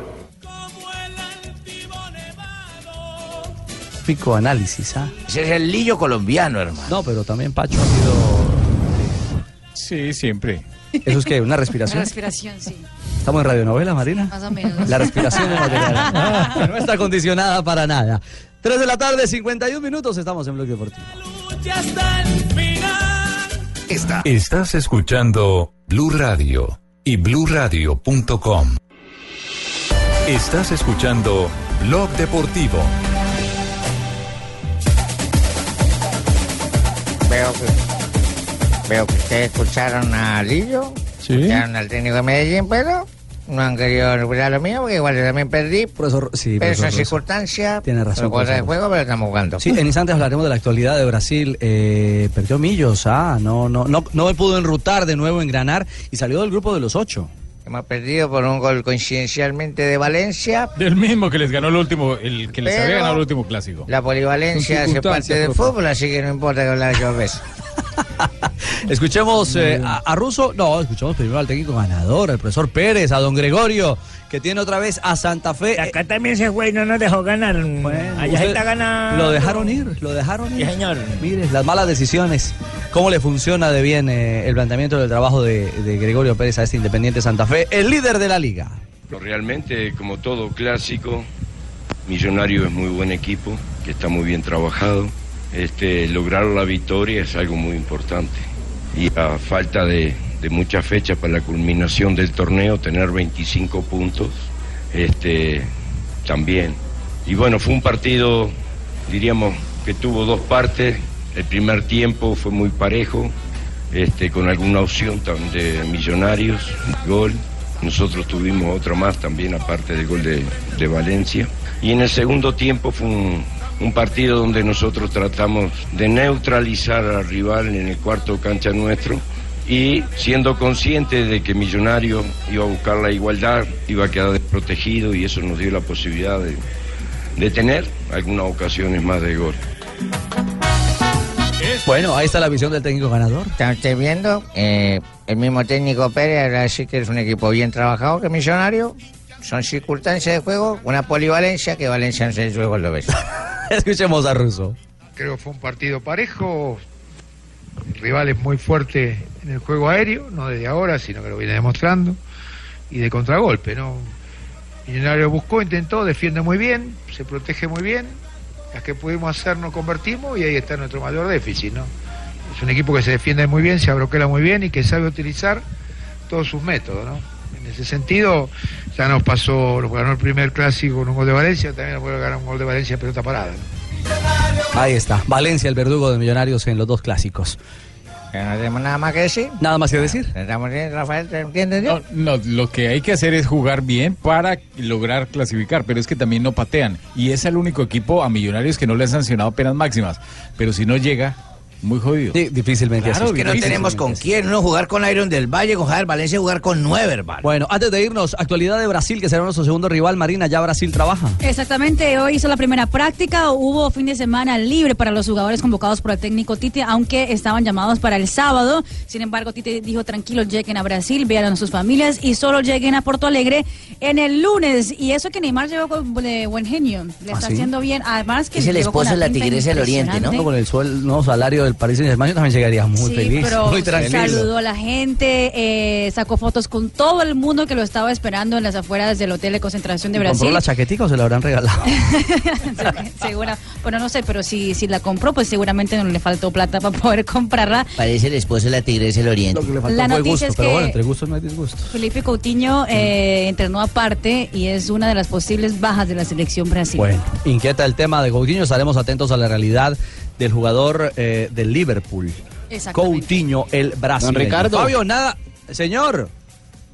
Pico análisis, ¿ah? Ese es el lillo colombiano, hermano. No, pero también Pacho ha sido. Sí, siempre. ¿Eso es qué? ¿Una La respiración? respiración, sí. ¿Estamos en radionovela, Marina? Más o menos. La respiración de material. que no está condicionada para nada. 3 de la tarde, 51 minutos, estamos en Bloque Deportivo. Está- Estás escuchando Blue Radio y bluradio.com. Estás escuchando Blog Deportivo. Veo que, veo que ustedes escucharon a Lillo, Sí. escucharon al técnico de Medellín, pero no han querido recuperar lo mío, porque igual yo también perdí. Profesor, sí, pero eso profesor es circunstancia. Tiene razón, cosas de profesor. juego, pero estamos jugando. Sí, en instantes hablaremos de la actualidad de Brasil. Eh, perdió Millos, ah, no, no, no, no pudo enrutar de nuevo, engranar y salió del grupo de los ocho. Hemos perdido por un gol coincidencialmente de Valencia. Del mismo que les ganó el último, el que les había ganado el último clásico. La polivalencia hace parte del fútbol, así que no importa que hablar yo veces. Escuchemos eh, a, a Russo, no, escuchemos primero al técnico ganador, al profesor Pérez, a don Gregorio, que tiene otra vez a Santa Fe. Acá también se fue y no nos dejó ganar. Allá usted- está ganando. Lo dejaron ir, lo dejaron ir. Sí, señor. Mire, las malas decisiones. ¿Cómo le funciona de bien eh, el planteamiento del trabajo de, de Gregorio Pérez a este Independiente Santa Fe, el líder de la liga? Realmente, como todo clásico, Millonario es muy buen equipo, que está muy bien trabajado. Este, lograr la victoria es algo muy importante. Y a falta de, de muchas fechas para la culminación del torneo, tener 25 puntos, este, también. Y bueno, fue un partido, diríamos, que tuvo dos partes. El primer tiempo fue muy parejo, este, con alguna opción de Millonarios, gol. Nosotros tuvimos otra más también, aparte del gol de, de Valencia. Y en el segundo tiempo fue un, un partido donde nosotros tratamos de neutralizar al rival en el cuarto cancha nuestro y siendo consciente de que Millonario iba a buscar la igualdad, iba a quedar desprotegido y eso nos dio la posibilidad de, de tener algunas ocasiones más de gol. Bueno, ahí está la visión del técnico ganador. Está usted viendo, eh, el mismo técnico Pérez ahora sí que es un equipo bien trabajado que Millonario. Son circunstancias de juego, una polivalencia que Valencia no se le juego lo ves. Escuchemos a Russo. Creo que fue un partido parejo. El rival es muy fuerte en el juego aéreo, no desde ahora, sino que lo viene demostrando. Y de contragolpe, ¿no? Millonario buscó, intentó, defiende muy bien, se protege muy bien. Las que pudimos hacer no convertimos y ahí está nuestro mayor déficit, ¿no? Es un equipo que se defiende muy bien, se abroquela muy bien y que sabe utilizar todos sus métodos, ¿no? En ese sentido, ya nos pasó, nos ganó el primer clásico con un gol de Valencia, también nos puede ganar un gol de Valencia en pelota parada, ¿no? Ahí está, Valencia, el verdugo de Millonarios en los dos clásicos. no tenemos nada más que decir. Nada más que decir. Estamos bien, Rafael, ¿te entiendes? yo? No, lo que hay que hacer es jugar bien para lograr clasificar, pero es que también no patean. Y es el único equipo a Millonarios que no le han sancionado penas máximas. Pero si no llega, muy jodido. difícilmente Claro, es que no tenemos con quién. Uno jugar con Iron del Valle, con Javier Valencia, jugar con nueve, hermano. Bueno, antes de irnos, actualidad de Brasil, que será nuestro segundo rival, Marina, ya Brasil trabaja. Exactamente, hoy hizo la primera práctica, hubo fin de semana libre para los jugadores convocados por el técnico Tite, aunque estaban llamados para el sábado. Sin embargo, Tite dijo, tranquilos, lleguen a Brasil, vean a sus familias y solo lleguen a Porto Alegre en el lunes. Y eso que Neymar llegó con- de buen genio, le ¿Ah, está sí? haciendo bien. Además que Es el esposo de la tigresa del Oriente, ¿no? Con el suel- nuevo salario del Paris Saint Germain, yo también llegaría muy Sí, feliz, pero muy tranquilo. saludó a la gente, eh, sacó fotos con todo el mundo que lo estaba esperando en las afueras del hotel de concentración de ¿Y ¿Compró Brasil. la chaquetica o se la habrán regalado? Segura, bueno, no sé, pero si, si la compró, pues seguramente no le faltó plata para poder comprarla. Parece el esposo de la tigresa del oriente. La noticia es pero que bueno, entre gustos no hay disgusto. Felipe Coutinho eh, entrenó aparte y es una de las posibles bajas de la selección brasileña. Bueno, inquieta el tema de Coutinho, estaremos atentos a la realidad del jugador eh, del Liverpool. Coutinho, el brasileño. Don Ricardo. Fabio, nada, señor.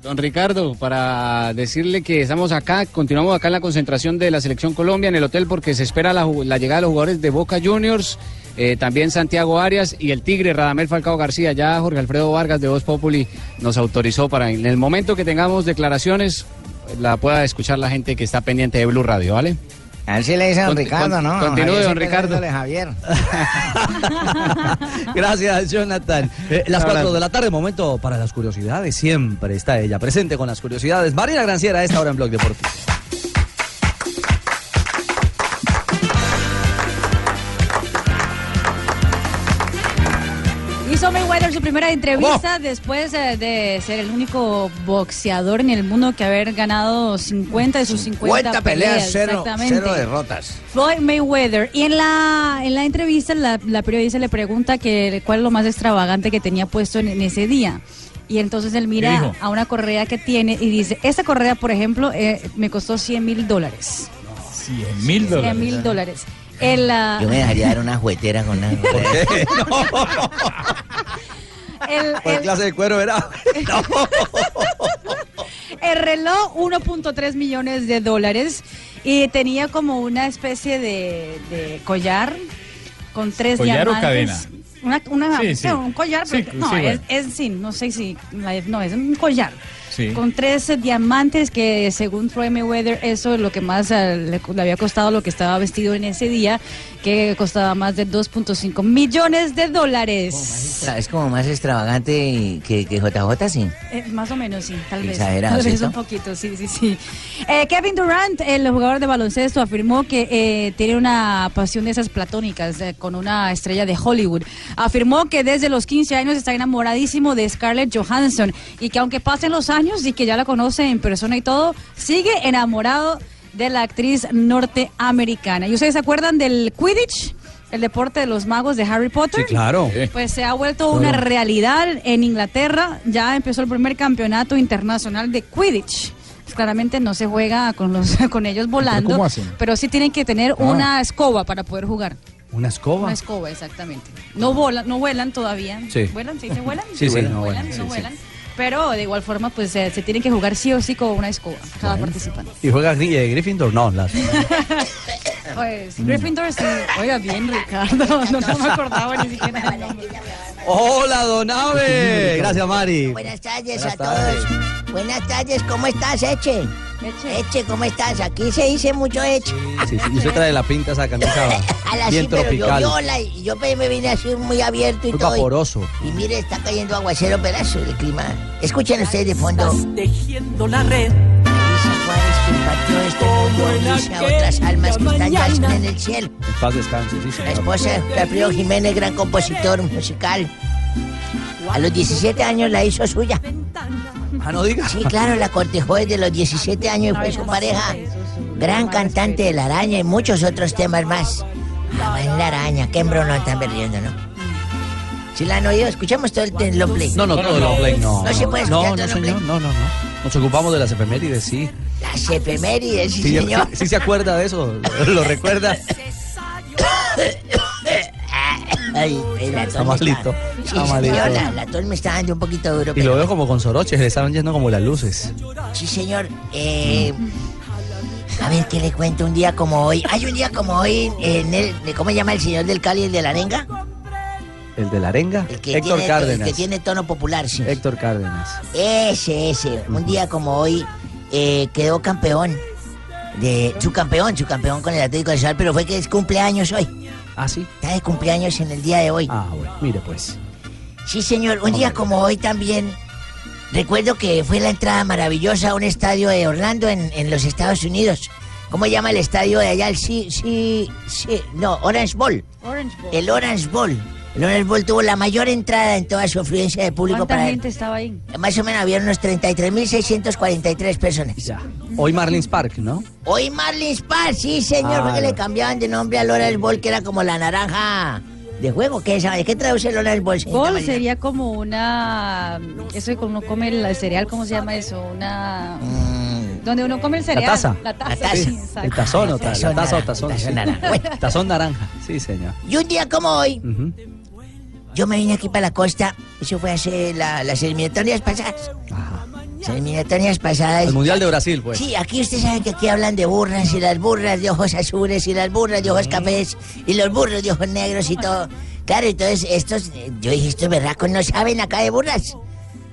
Don Ricardo, para decirle que estamos acá, continuamos acá en la concentración de la Selección Colombia en el hotel porque se espera la llegada de los jugadores de Boca Juniors, eh, también Santiago Arias y el Tigre Radamel Falcao García. Ya Jorge Alfredo Vargas de Voz Populi nos autorizó para en el momento que tengamos declaraciones la pueda escuchar la gente que está pendiente de Blue Radio, ¿vale? A ver si le dice a don Ricardo, con- ¿no? continúe, Javier don Ricardo. Javier. Gracias, Jonathan. Eh, las Ahora- 4 de la tarde, momento para las curiosidades. Siempre está ella presente con las curiosidades. Marina Granciera, a esta hora en Blog Deportivo. Primera entrevista después eh, de ser el único boxeador en el mundo que haber ganado 50 de sus 50 50 peleas, cero, exactamente. cero derrotas. Floyd Mayweather. Y en la, en la entrevista la, la periodista le pregunta que cuál es lo más extravagante que tenía puesto en, en ese día. Y entonces él ¿Qué mira a una correa que tiene y dice, esta correa, por ejemplo, eh, me costó 100 mil dólares. 100 mil 100 mil dólares. El, ah, Yo me dejaría dar una juguetera con una... el- ¿Cuál el- clase de cuero era? El reloj, 1.3 millones de dólares. Y tenía como una especie de, de collar con tres ¿Collar o diamantes. Una, una- Sí, sí. no, un collar, Sí, pero- no, sí, bueno. es, es- sí, no sé si, no, es un collar. Sí. Con tres diamantes que según Floyd Mayweather eso es lo que más eh, le, le había costado lo que estaba vestido en ese día, que costaba más de 2.5 millones de dólares. Es como más extravagante que, que JJ, sí. Eh, más o menos, sí, tal vez. Exagerado, Tal vez ¿cierto? un poquito, sí, sí, sí. Eh, Kevin Durant, el jugador de baloncesto, afirmó que eh, tiene una pasión de esas platónicas con una estrella de Hollywood. Afirmó que desde los 15 años está enamoradísimo de Scarlett Johansson y que aunque pasen los años y que ya la conoce en persona y todo, sigue enamorado de la actriz norteamericana. ¿Y ustedes se acuerdan del Quidditch? El deporte de los magos de Harry Potter. Sí, claro. Pues se ha vuelto una realidad en Inglaterra. Ya empezó el primer campeonato internacional de Quidditch. Pues claramente no se juega con los con ellos volando, cómo hacen? pero sí tienen que tener Ah. una escoba para poder jugar. ¿Una escoba? Una escoba, exactamente. No volan, no vuelan todavía. Sí. ¿Vuelan? ¿Sí se vuelan? Sí, sí, no vuelan. vuelan, sí, no sí. Pero de igual forma, pues eh, se tienen que jugar sí o sí con una escoba, cada participante. ¿Y juega eh, Gryffindor? No, las... Pues Gryffindor sí. Oiga, bien, Ricardo. No, no me acordaba ni siquiera del nombre. Hola, Don Ave. Gracias, Mari. Buenas tardes Buenas a todos. Buenas tardes, ¿cómo estás, Eche? Eche, ¿cómo estás? Aquí se dice mucho Eche. Sí, sí, y usted trae la pinta esa camisa A la bien sí, pero tropical. yo viola y yo me vine así muy abierto y Muy todo. y- vaporoso. Y mire, está cayendo aguacero pedazo del clima. Escuchen ustedes de fondo. tejiendo la red. Este mundo, dice a otras almas que están ya en el cielo. En paz descanse, sí, La esposa de Alfredo Jiménez, gran compositor musical. A los 17 años la hizo suya. Ah, no diga. Sí, claro, la cortejó desde los 17 años y fue su pareja. Gran cantante de La Araña y muchos otros temas más. Ah, en La Araña, qué embrono están perdiendo, ¿no? ¿Sí la han oído? Escuchamos todo el, long play. No, no, todo el long play, no. No se puede No, escuchar todo no, el long play. señor, no, no, no. Nos ocupamos de las efemérides, sí. Las efemérides, sí, Sí, señor. sí, sí se acuerda de eso, lo recuerda. Ay, el Está malito, está malito. me está dando un poquito duro. Y pero- lo veo como con soroches, le estaban yendo como las luces. Sí, señor. Eh, a ver, ¿qué le cuento? Un día como hoy. Hay un día como hoy en el... ¿Cómo se llama el señor del Cali, el de la arenga? El de la arenga, El que, Héctor tiene, Cárdenas. el que tiene tono popular, sí. Héctor Cárdenas. Ese, ese. Un día como hoy eh, quedó campeón. De, su campeón, su campeón con el Atlético de Sal, pero fue que es cumpleaños hoy. Ah, sí. Está de cumpleaños en el día de hoy. Ah, bueno, mire pues. Sí, señor. Un día como hoy también. Recuerdo que fue la entrada maravillosa a un estadio de Orlando en, en los Estados Unidos. ¿Cómo se llama el estadio de allá? El sí, sí, sí. No, Orange Bowl. Orange Bowl. El Orange Bowl. El Honor Bowl tuvo la mayor entrada en toda su afluencia de público ¿Cuánta para gente estaba ahí? Más o menos había unos 33.643 personas. Hoy Marlins Park, ¿no? Hoy Marlins Park, sí, señor, Ah, porque le no. cambiaban de nombre al Honor Bowl, que era como la naranja de juego. ¿Qué, sabe? ¿Qué traduce el Honor Bowl? señorita Bol Marina? sería como una. Eso cuando uno come el cereal, ¿cómo se llama eso? Una. Donde uno come el cereal. taza. La taza. La taza. sí, El tazón, o ta- Tazón la taza o tazón. tazón sí. naranja. Bueno. Tazón naranja, sí, señor. Y un día como hoy, yo me vine aquí para la costa. Eso fue hace la- las eliminatorias pasadas. Las eliminatorias pasadas. El Mundial de Brasil, pues. Sí, aquí usted sabe que aquí hablan de burras y las burras de ojos azules y las burras de ojos cafés y los burros de ojos negros y todo. Claro, entonces estos, yo dije, estos berracos no saben acá de burras.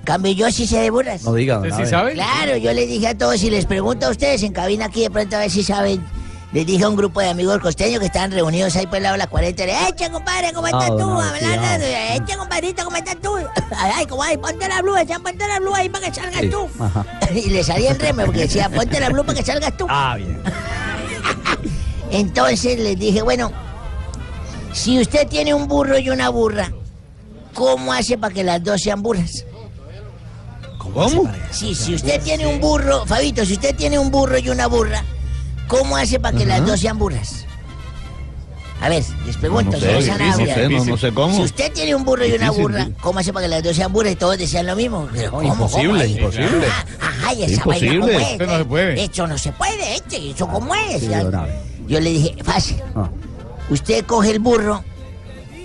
Cambio, yo sí sé de burras. No diga, don ¿Usted sí Abe. sabe? Claro, yo les dije a todos y les pregunto a ustedes en cabina aquí de pronto a ver si saben. Les dije a un grupo de amigos costeños que estaban reunidos ahí por el lado de la 40. Le, echa, compadre, ¿cómo estás tú? no, Hablando, echa, compadrito, ¿cómo estás tú? Ay, como, ay, ponte la blue, echa, ponte la blue ahí para que salgas Sí, tú. Ajá. Y le salía el reme porque decía, ponte la blue para que salgas tú. Ah, bien. Entonces les dije, bueno, si usted tiene un burro y una burra, ¿cómo hace para que las dos sean burras? ¿Cómo? Sí, si usted tiene un burro, Fabito, si usted tiene un burro y una burra, ¿cómo hace para que las dos sean burras? A ver, les pregunto, No sé, difícil, no sé, no- no sé cómo. Si usted tiene un burro y una Difícil, burra. ¿cómo hace para que las dos sean burras y todos decían lo mismo? Pero, ¿cómo, imposible, cómo imposible. Ajá, y esa vaina Imposible. cómo es. Eso no se puede. Eso no se puede, eso cómo es. Sí. Yo le dije, fácil. Ah. Usted coge el burro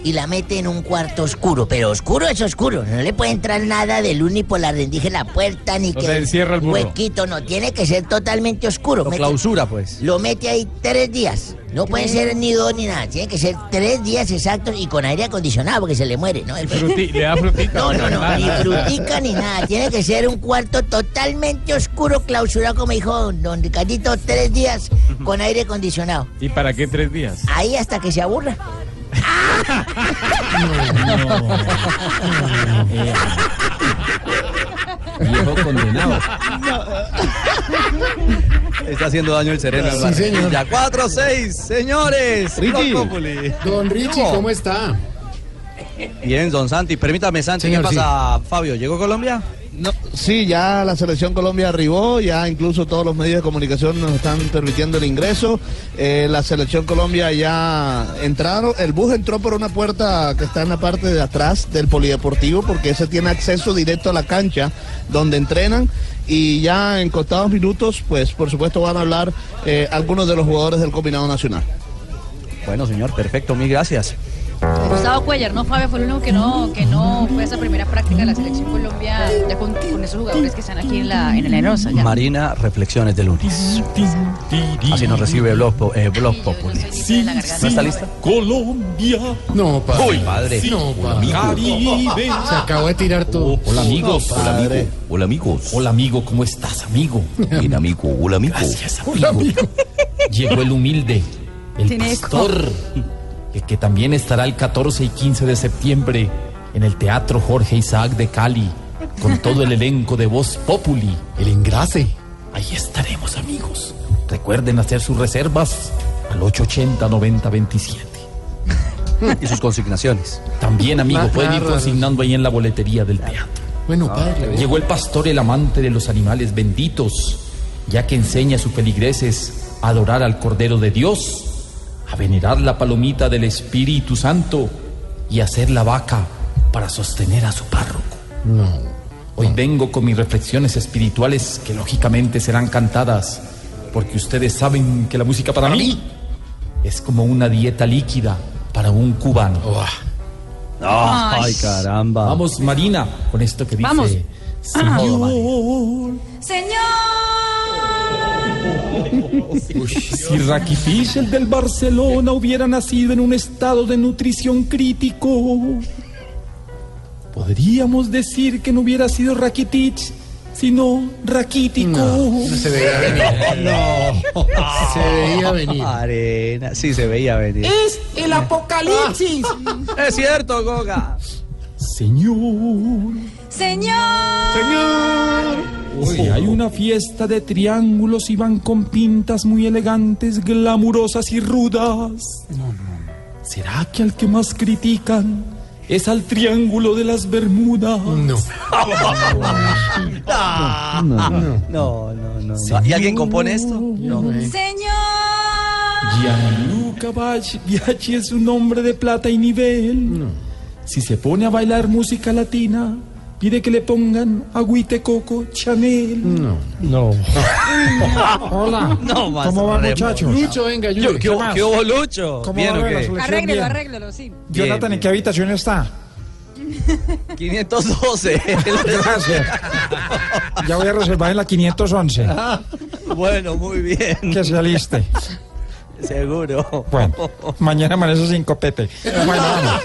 y la mete en un cuarto oscuro, pero oscuro es oscuro, no le puede entrar nada de luz ni por la rendija de la puerta, ni No que se encierra el burro. huequito, no, tiene que ser totalmente oscuro. Lo Mete- clausura, pues. lo mete ahí tres días, no puede ser ni dos ni nada, tiene que ser tres días exactos y con aire acondicionado porque se le muere, ¿no? El- Fruti- ¿Le da frutita? no, no, no, ni frutica ni nada. Tiene que ser un cuarto totalmente oscuro, clausurado, como dijo don Ricardito, tres días con aire acondicionado. ¿Y para qué tres días? Ahí hasta que se aburra. Viejo condenado. Está haciendo daño el sereno. Sí, señor. Ya 4-6, señores. Richie. Don Richie, ¿cómo está? Bien, don Santi. Permítame, Santi, Señor, ¿qué pasa, Fabio? ¿Llegó Colombia? No, sí, ya la selección Colombia arribó, ya incluso todos los medios de comunicación nos están permitiendo el ingreso. Eh, la selección Colombia ya entraron, el bus entró por una puerta que está en la parte de atrás del polideportivo porque ese tiene acceso directo a la cancha donde entrenan y ya en contados minutos, pues por supuesto van a hablar eh, algunos de los jugadores del combinado nacional. Bueno, señor, perfecto, mil gracias. Gustavo Cuellar, ¿no, Fabio? Fue el único que no, que no fue esa primera práctica de la selección Colombia ya con, con esos jugadores que están aquí en la en el Aerosa. ya. Marina, reflexiones de lunes. Así nos recibe Blog, eh, Blog Populi. ¿No está lista? Colombia. No, padre. Uy, padre. No, padre. Caribe. Se acabó de tirar todo. Hola amigos. Hola, amigo. Hola amigos. Hola amigo, ¿cómo estás amigo? Bien amigo, hola amigo. Gracias amigo. Llegó el humilde, el Tiene eco. El que también estará el 14 y 15 de septiembre en el Teatro Jorge Isaac de Cali, con todo el elenco de Voz Populi. El engrase. Ahí estaremos amigos. Recuerden hacer sus reservas al 880-9027. Y sus consignaciones. También, amigo, pueden ir consignando ahí en la boletería del teatro. Bueno, padre. Llegó el pastor, el amante de los animales benditos, ya que enseña a sus feligreses a adorar al Cordero de Dios, a venerar la palomita del Espíritu Santo y a hacer la vaca para sostener a su párroco. No. Hoy vengo con mis reflexiones espirituales que lógicamente serán cantadas, porque ustedes saben que la música para mí es como una dieta líquida para un cubano. Ay, Ay. caramba. Vamos, Marina, con esto que dice. Vamos. Señor. Señor. Si Rakitic, el del Barcelona, hubiera nacido en un estado de nutrición crítico, podríamos decir que no hubiera sido Rakitic, sino raquítico. No se veía venir. Se veía venir. Arena, sí, se veía venir. Es el apocalipsis. Es cierto, Goga. Señor. Señor. Si hay una fiesta de triángulos y van con pintas muy elegantes, glamurosas y rudas. ¿Será que al que más critican es al Triángulo de las Bermudas. No. No, no, no, no. ¿Y alguien compone esto? No. Señor. Gianluca Biaggi es un hombre de plata y nivel. Si se pone a bailar música latina, pide que le pongan agüite coco Chanel. No. No. Hola. No, más ¿Cómo remo. muchachos? Lucho, venga, Yuri, ¿Qué- ¿qué hubo- Lucho? ¿Cómo ¿Bien va o la selección? Arréglelo, Bien. arréglelo, sí. Jonathan, ¿en qué habitación está? 512. Gracias. Ya voy a reservar en la 511. Bueno, muy bien. Que se aliste. Seguro. Bueno, mañana amanece sin copete. Bueno, vamos.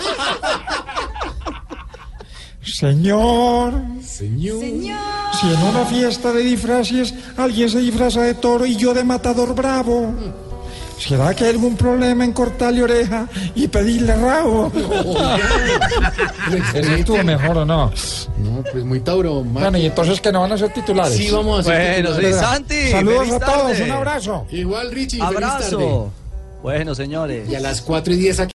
Señor, Señor. si en una fiesta de disfraces alguien se disfraza de toro y yo de matador bravo, ¿será que hay algún problema en cortarle oreja y pedirle rabo? ¿Eso estuvo mejor o no? No, pues muy Tauro. Bueno, y entonces que no van a ser titulares. Sí, vamos a ser Bueno, sí, titulares. Santi. Saludos feliz a todos, tarde. un abrazo. Igual, Richie. feliz tarde. Abrazo. Bueno, señores. Y a las 4 y 10 aquí.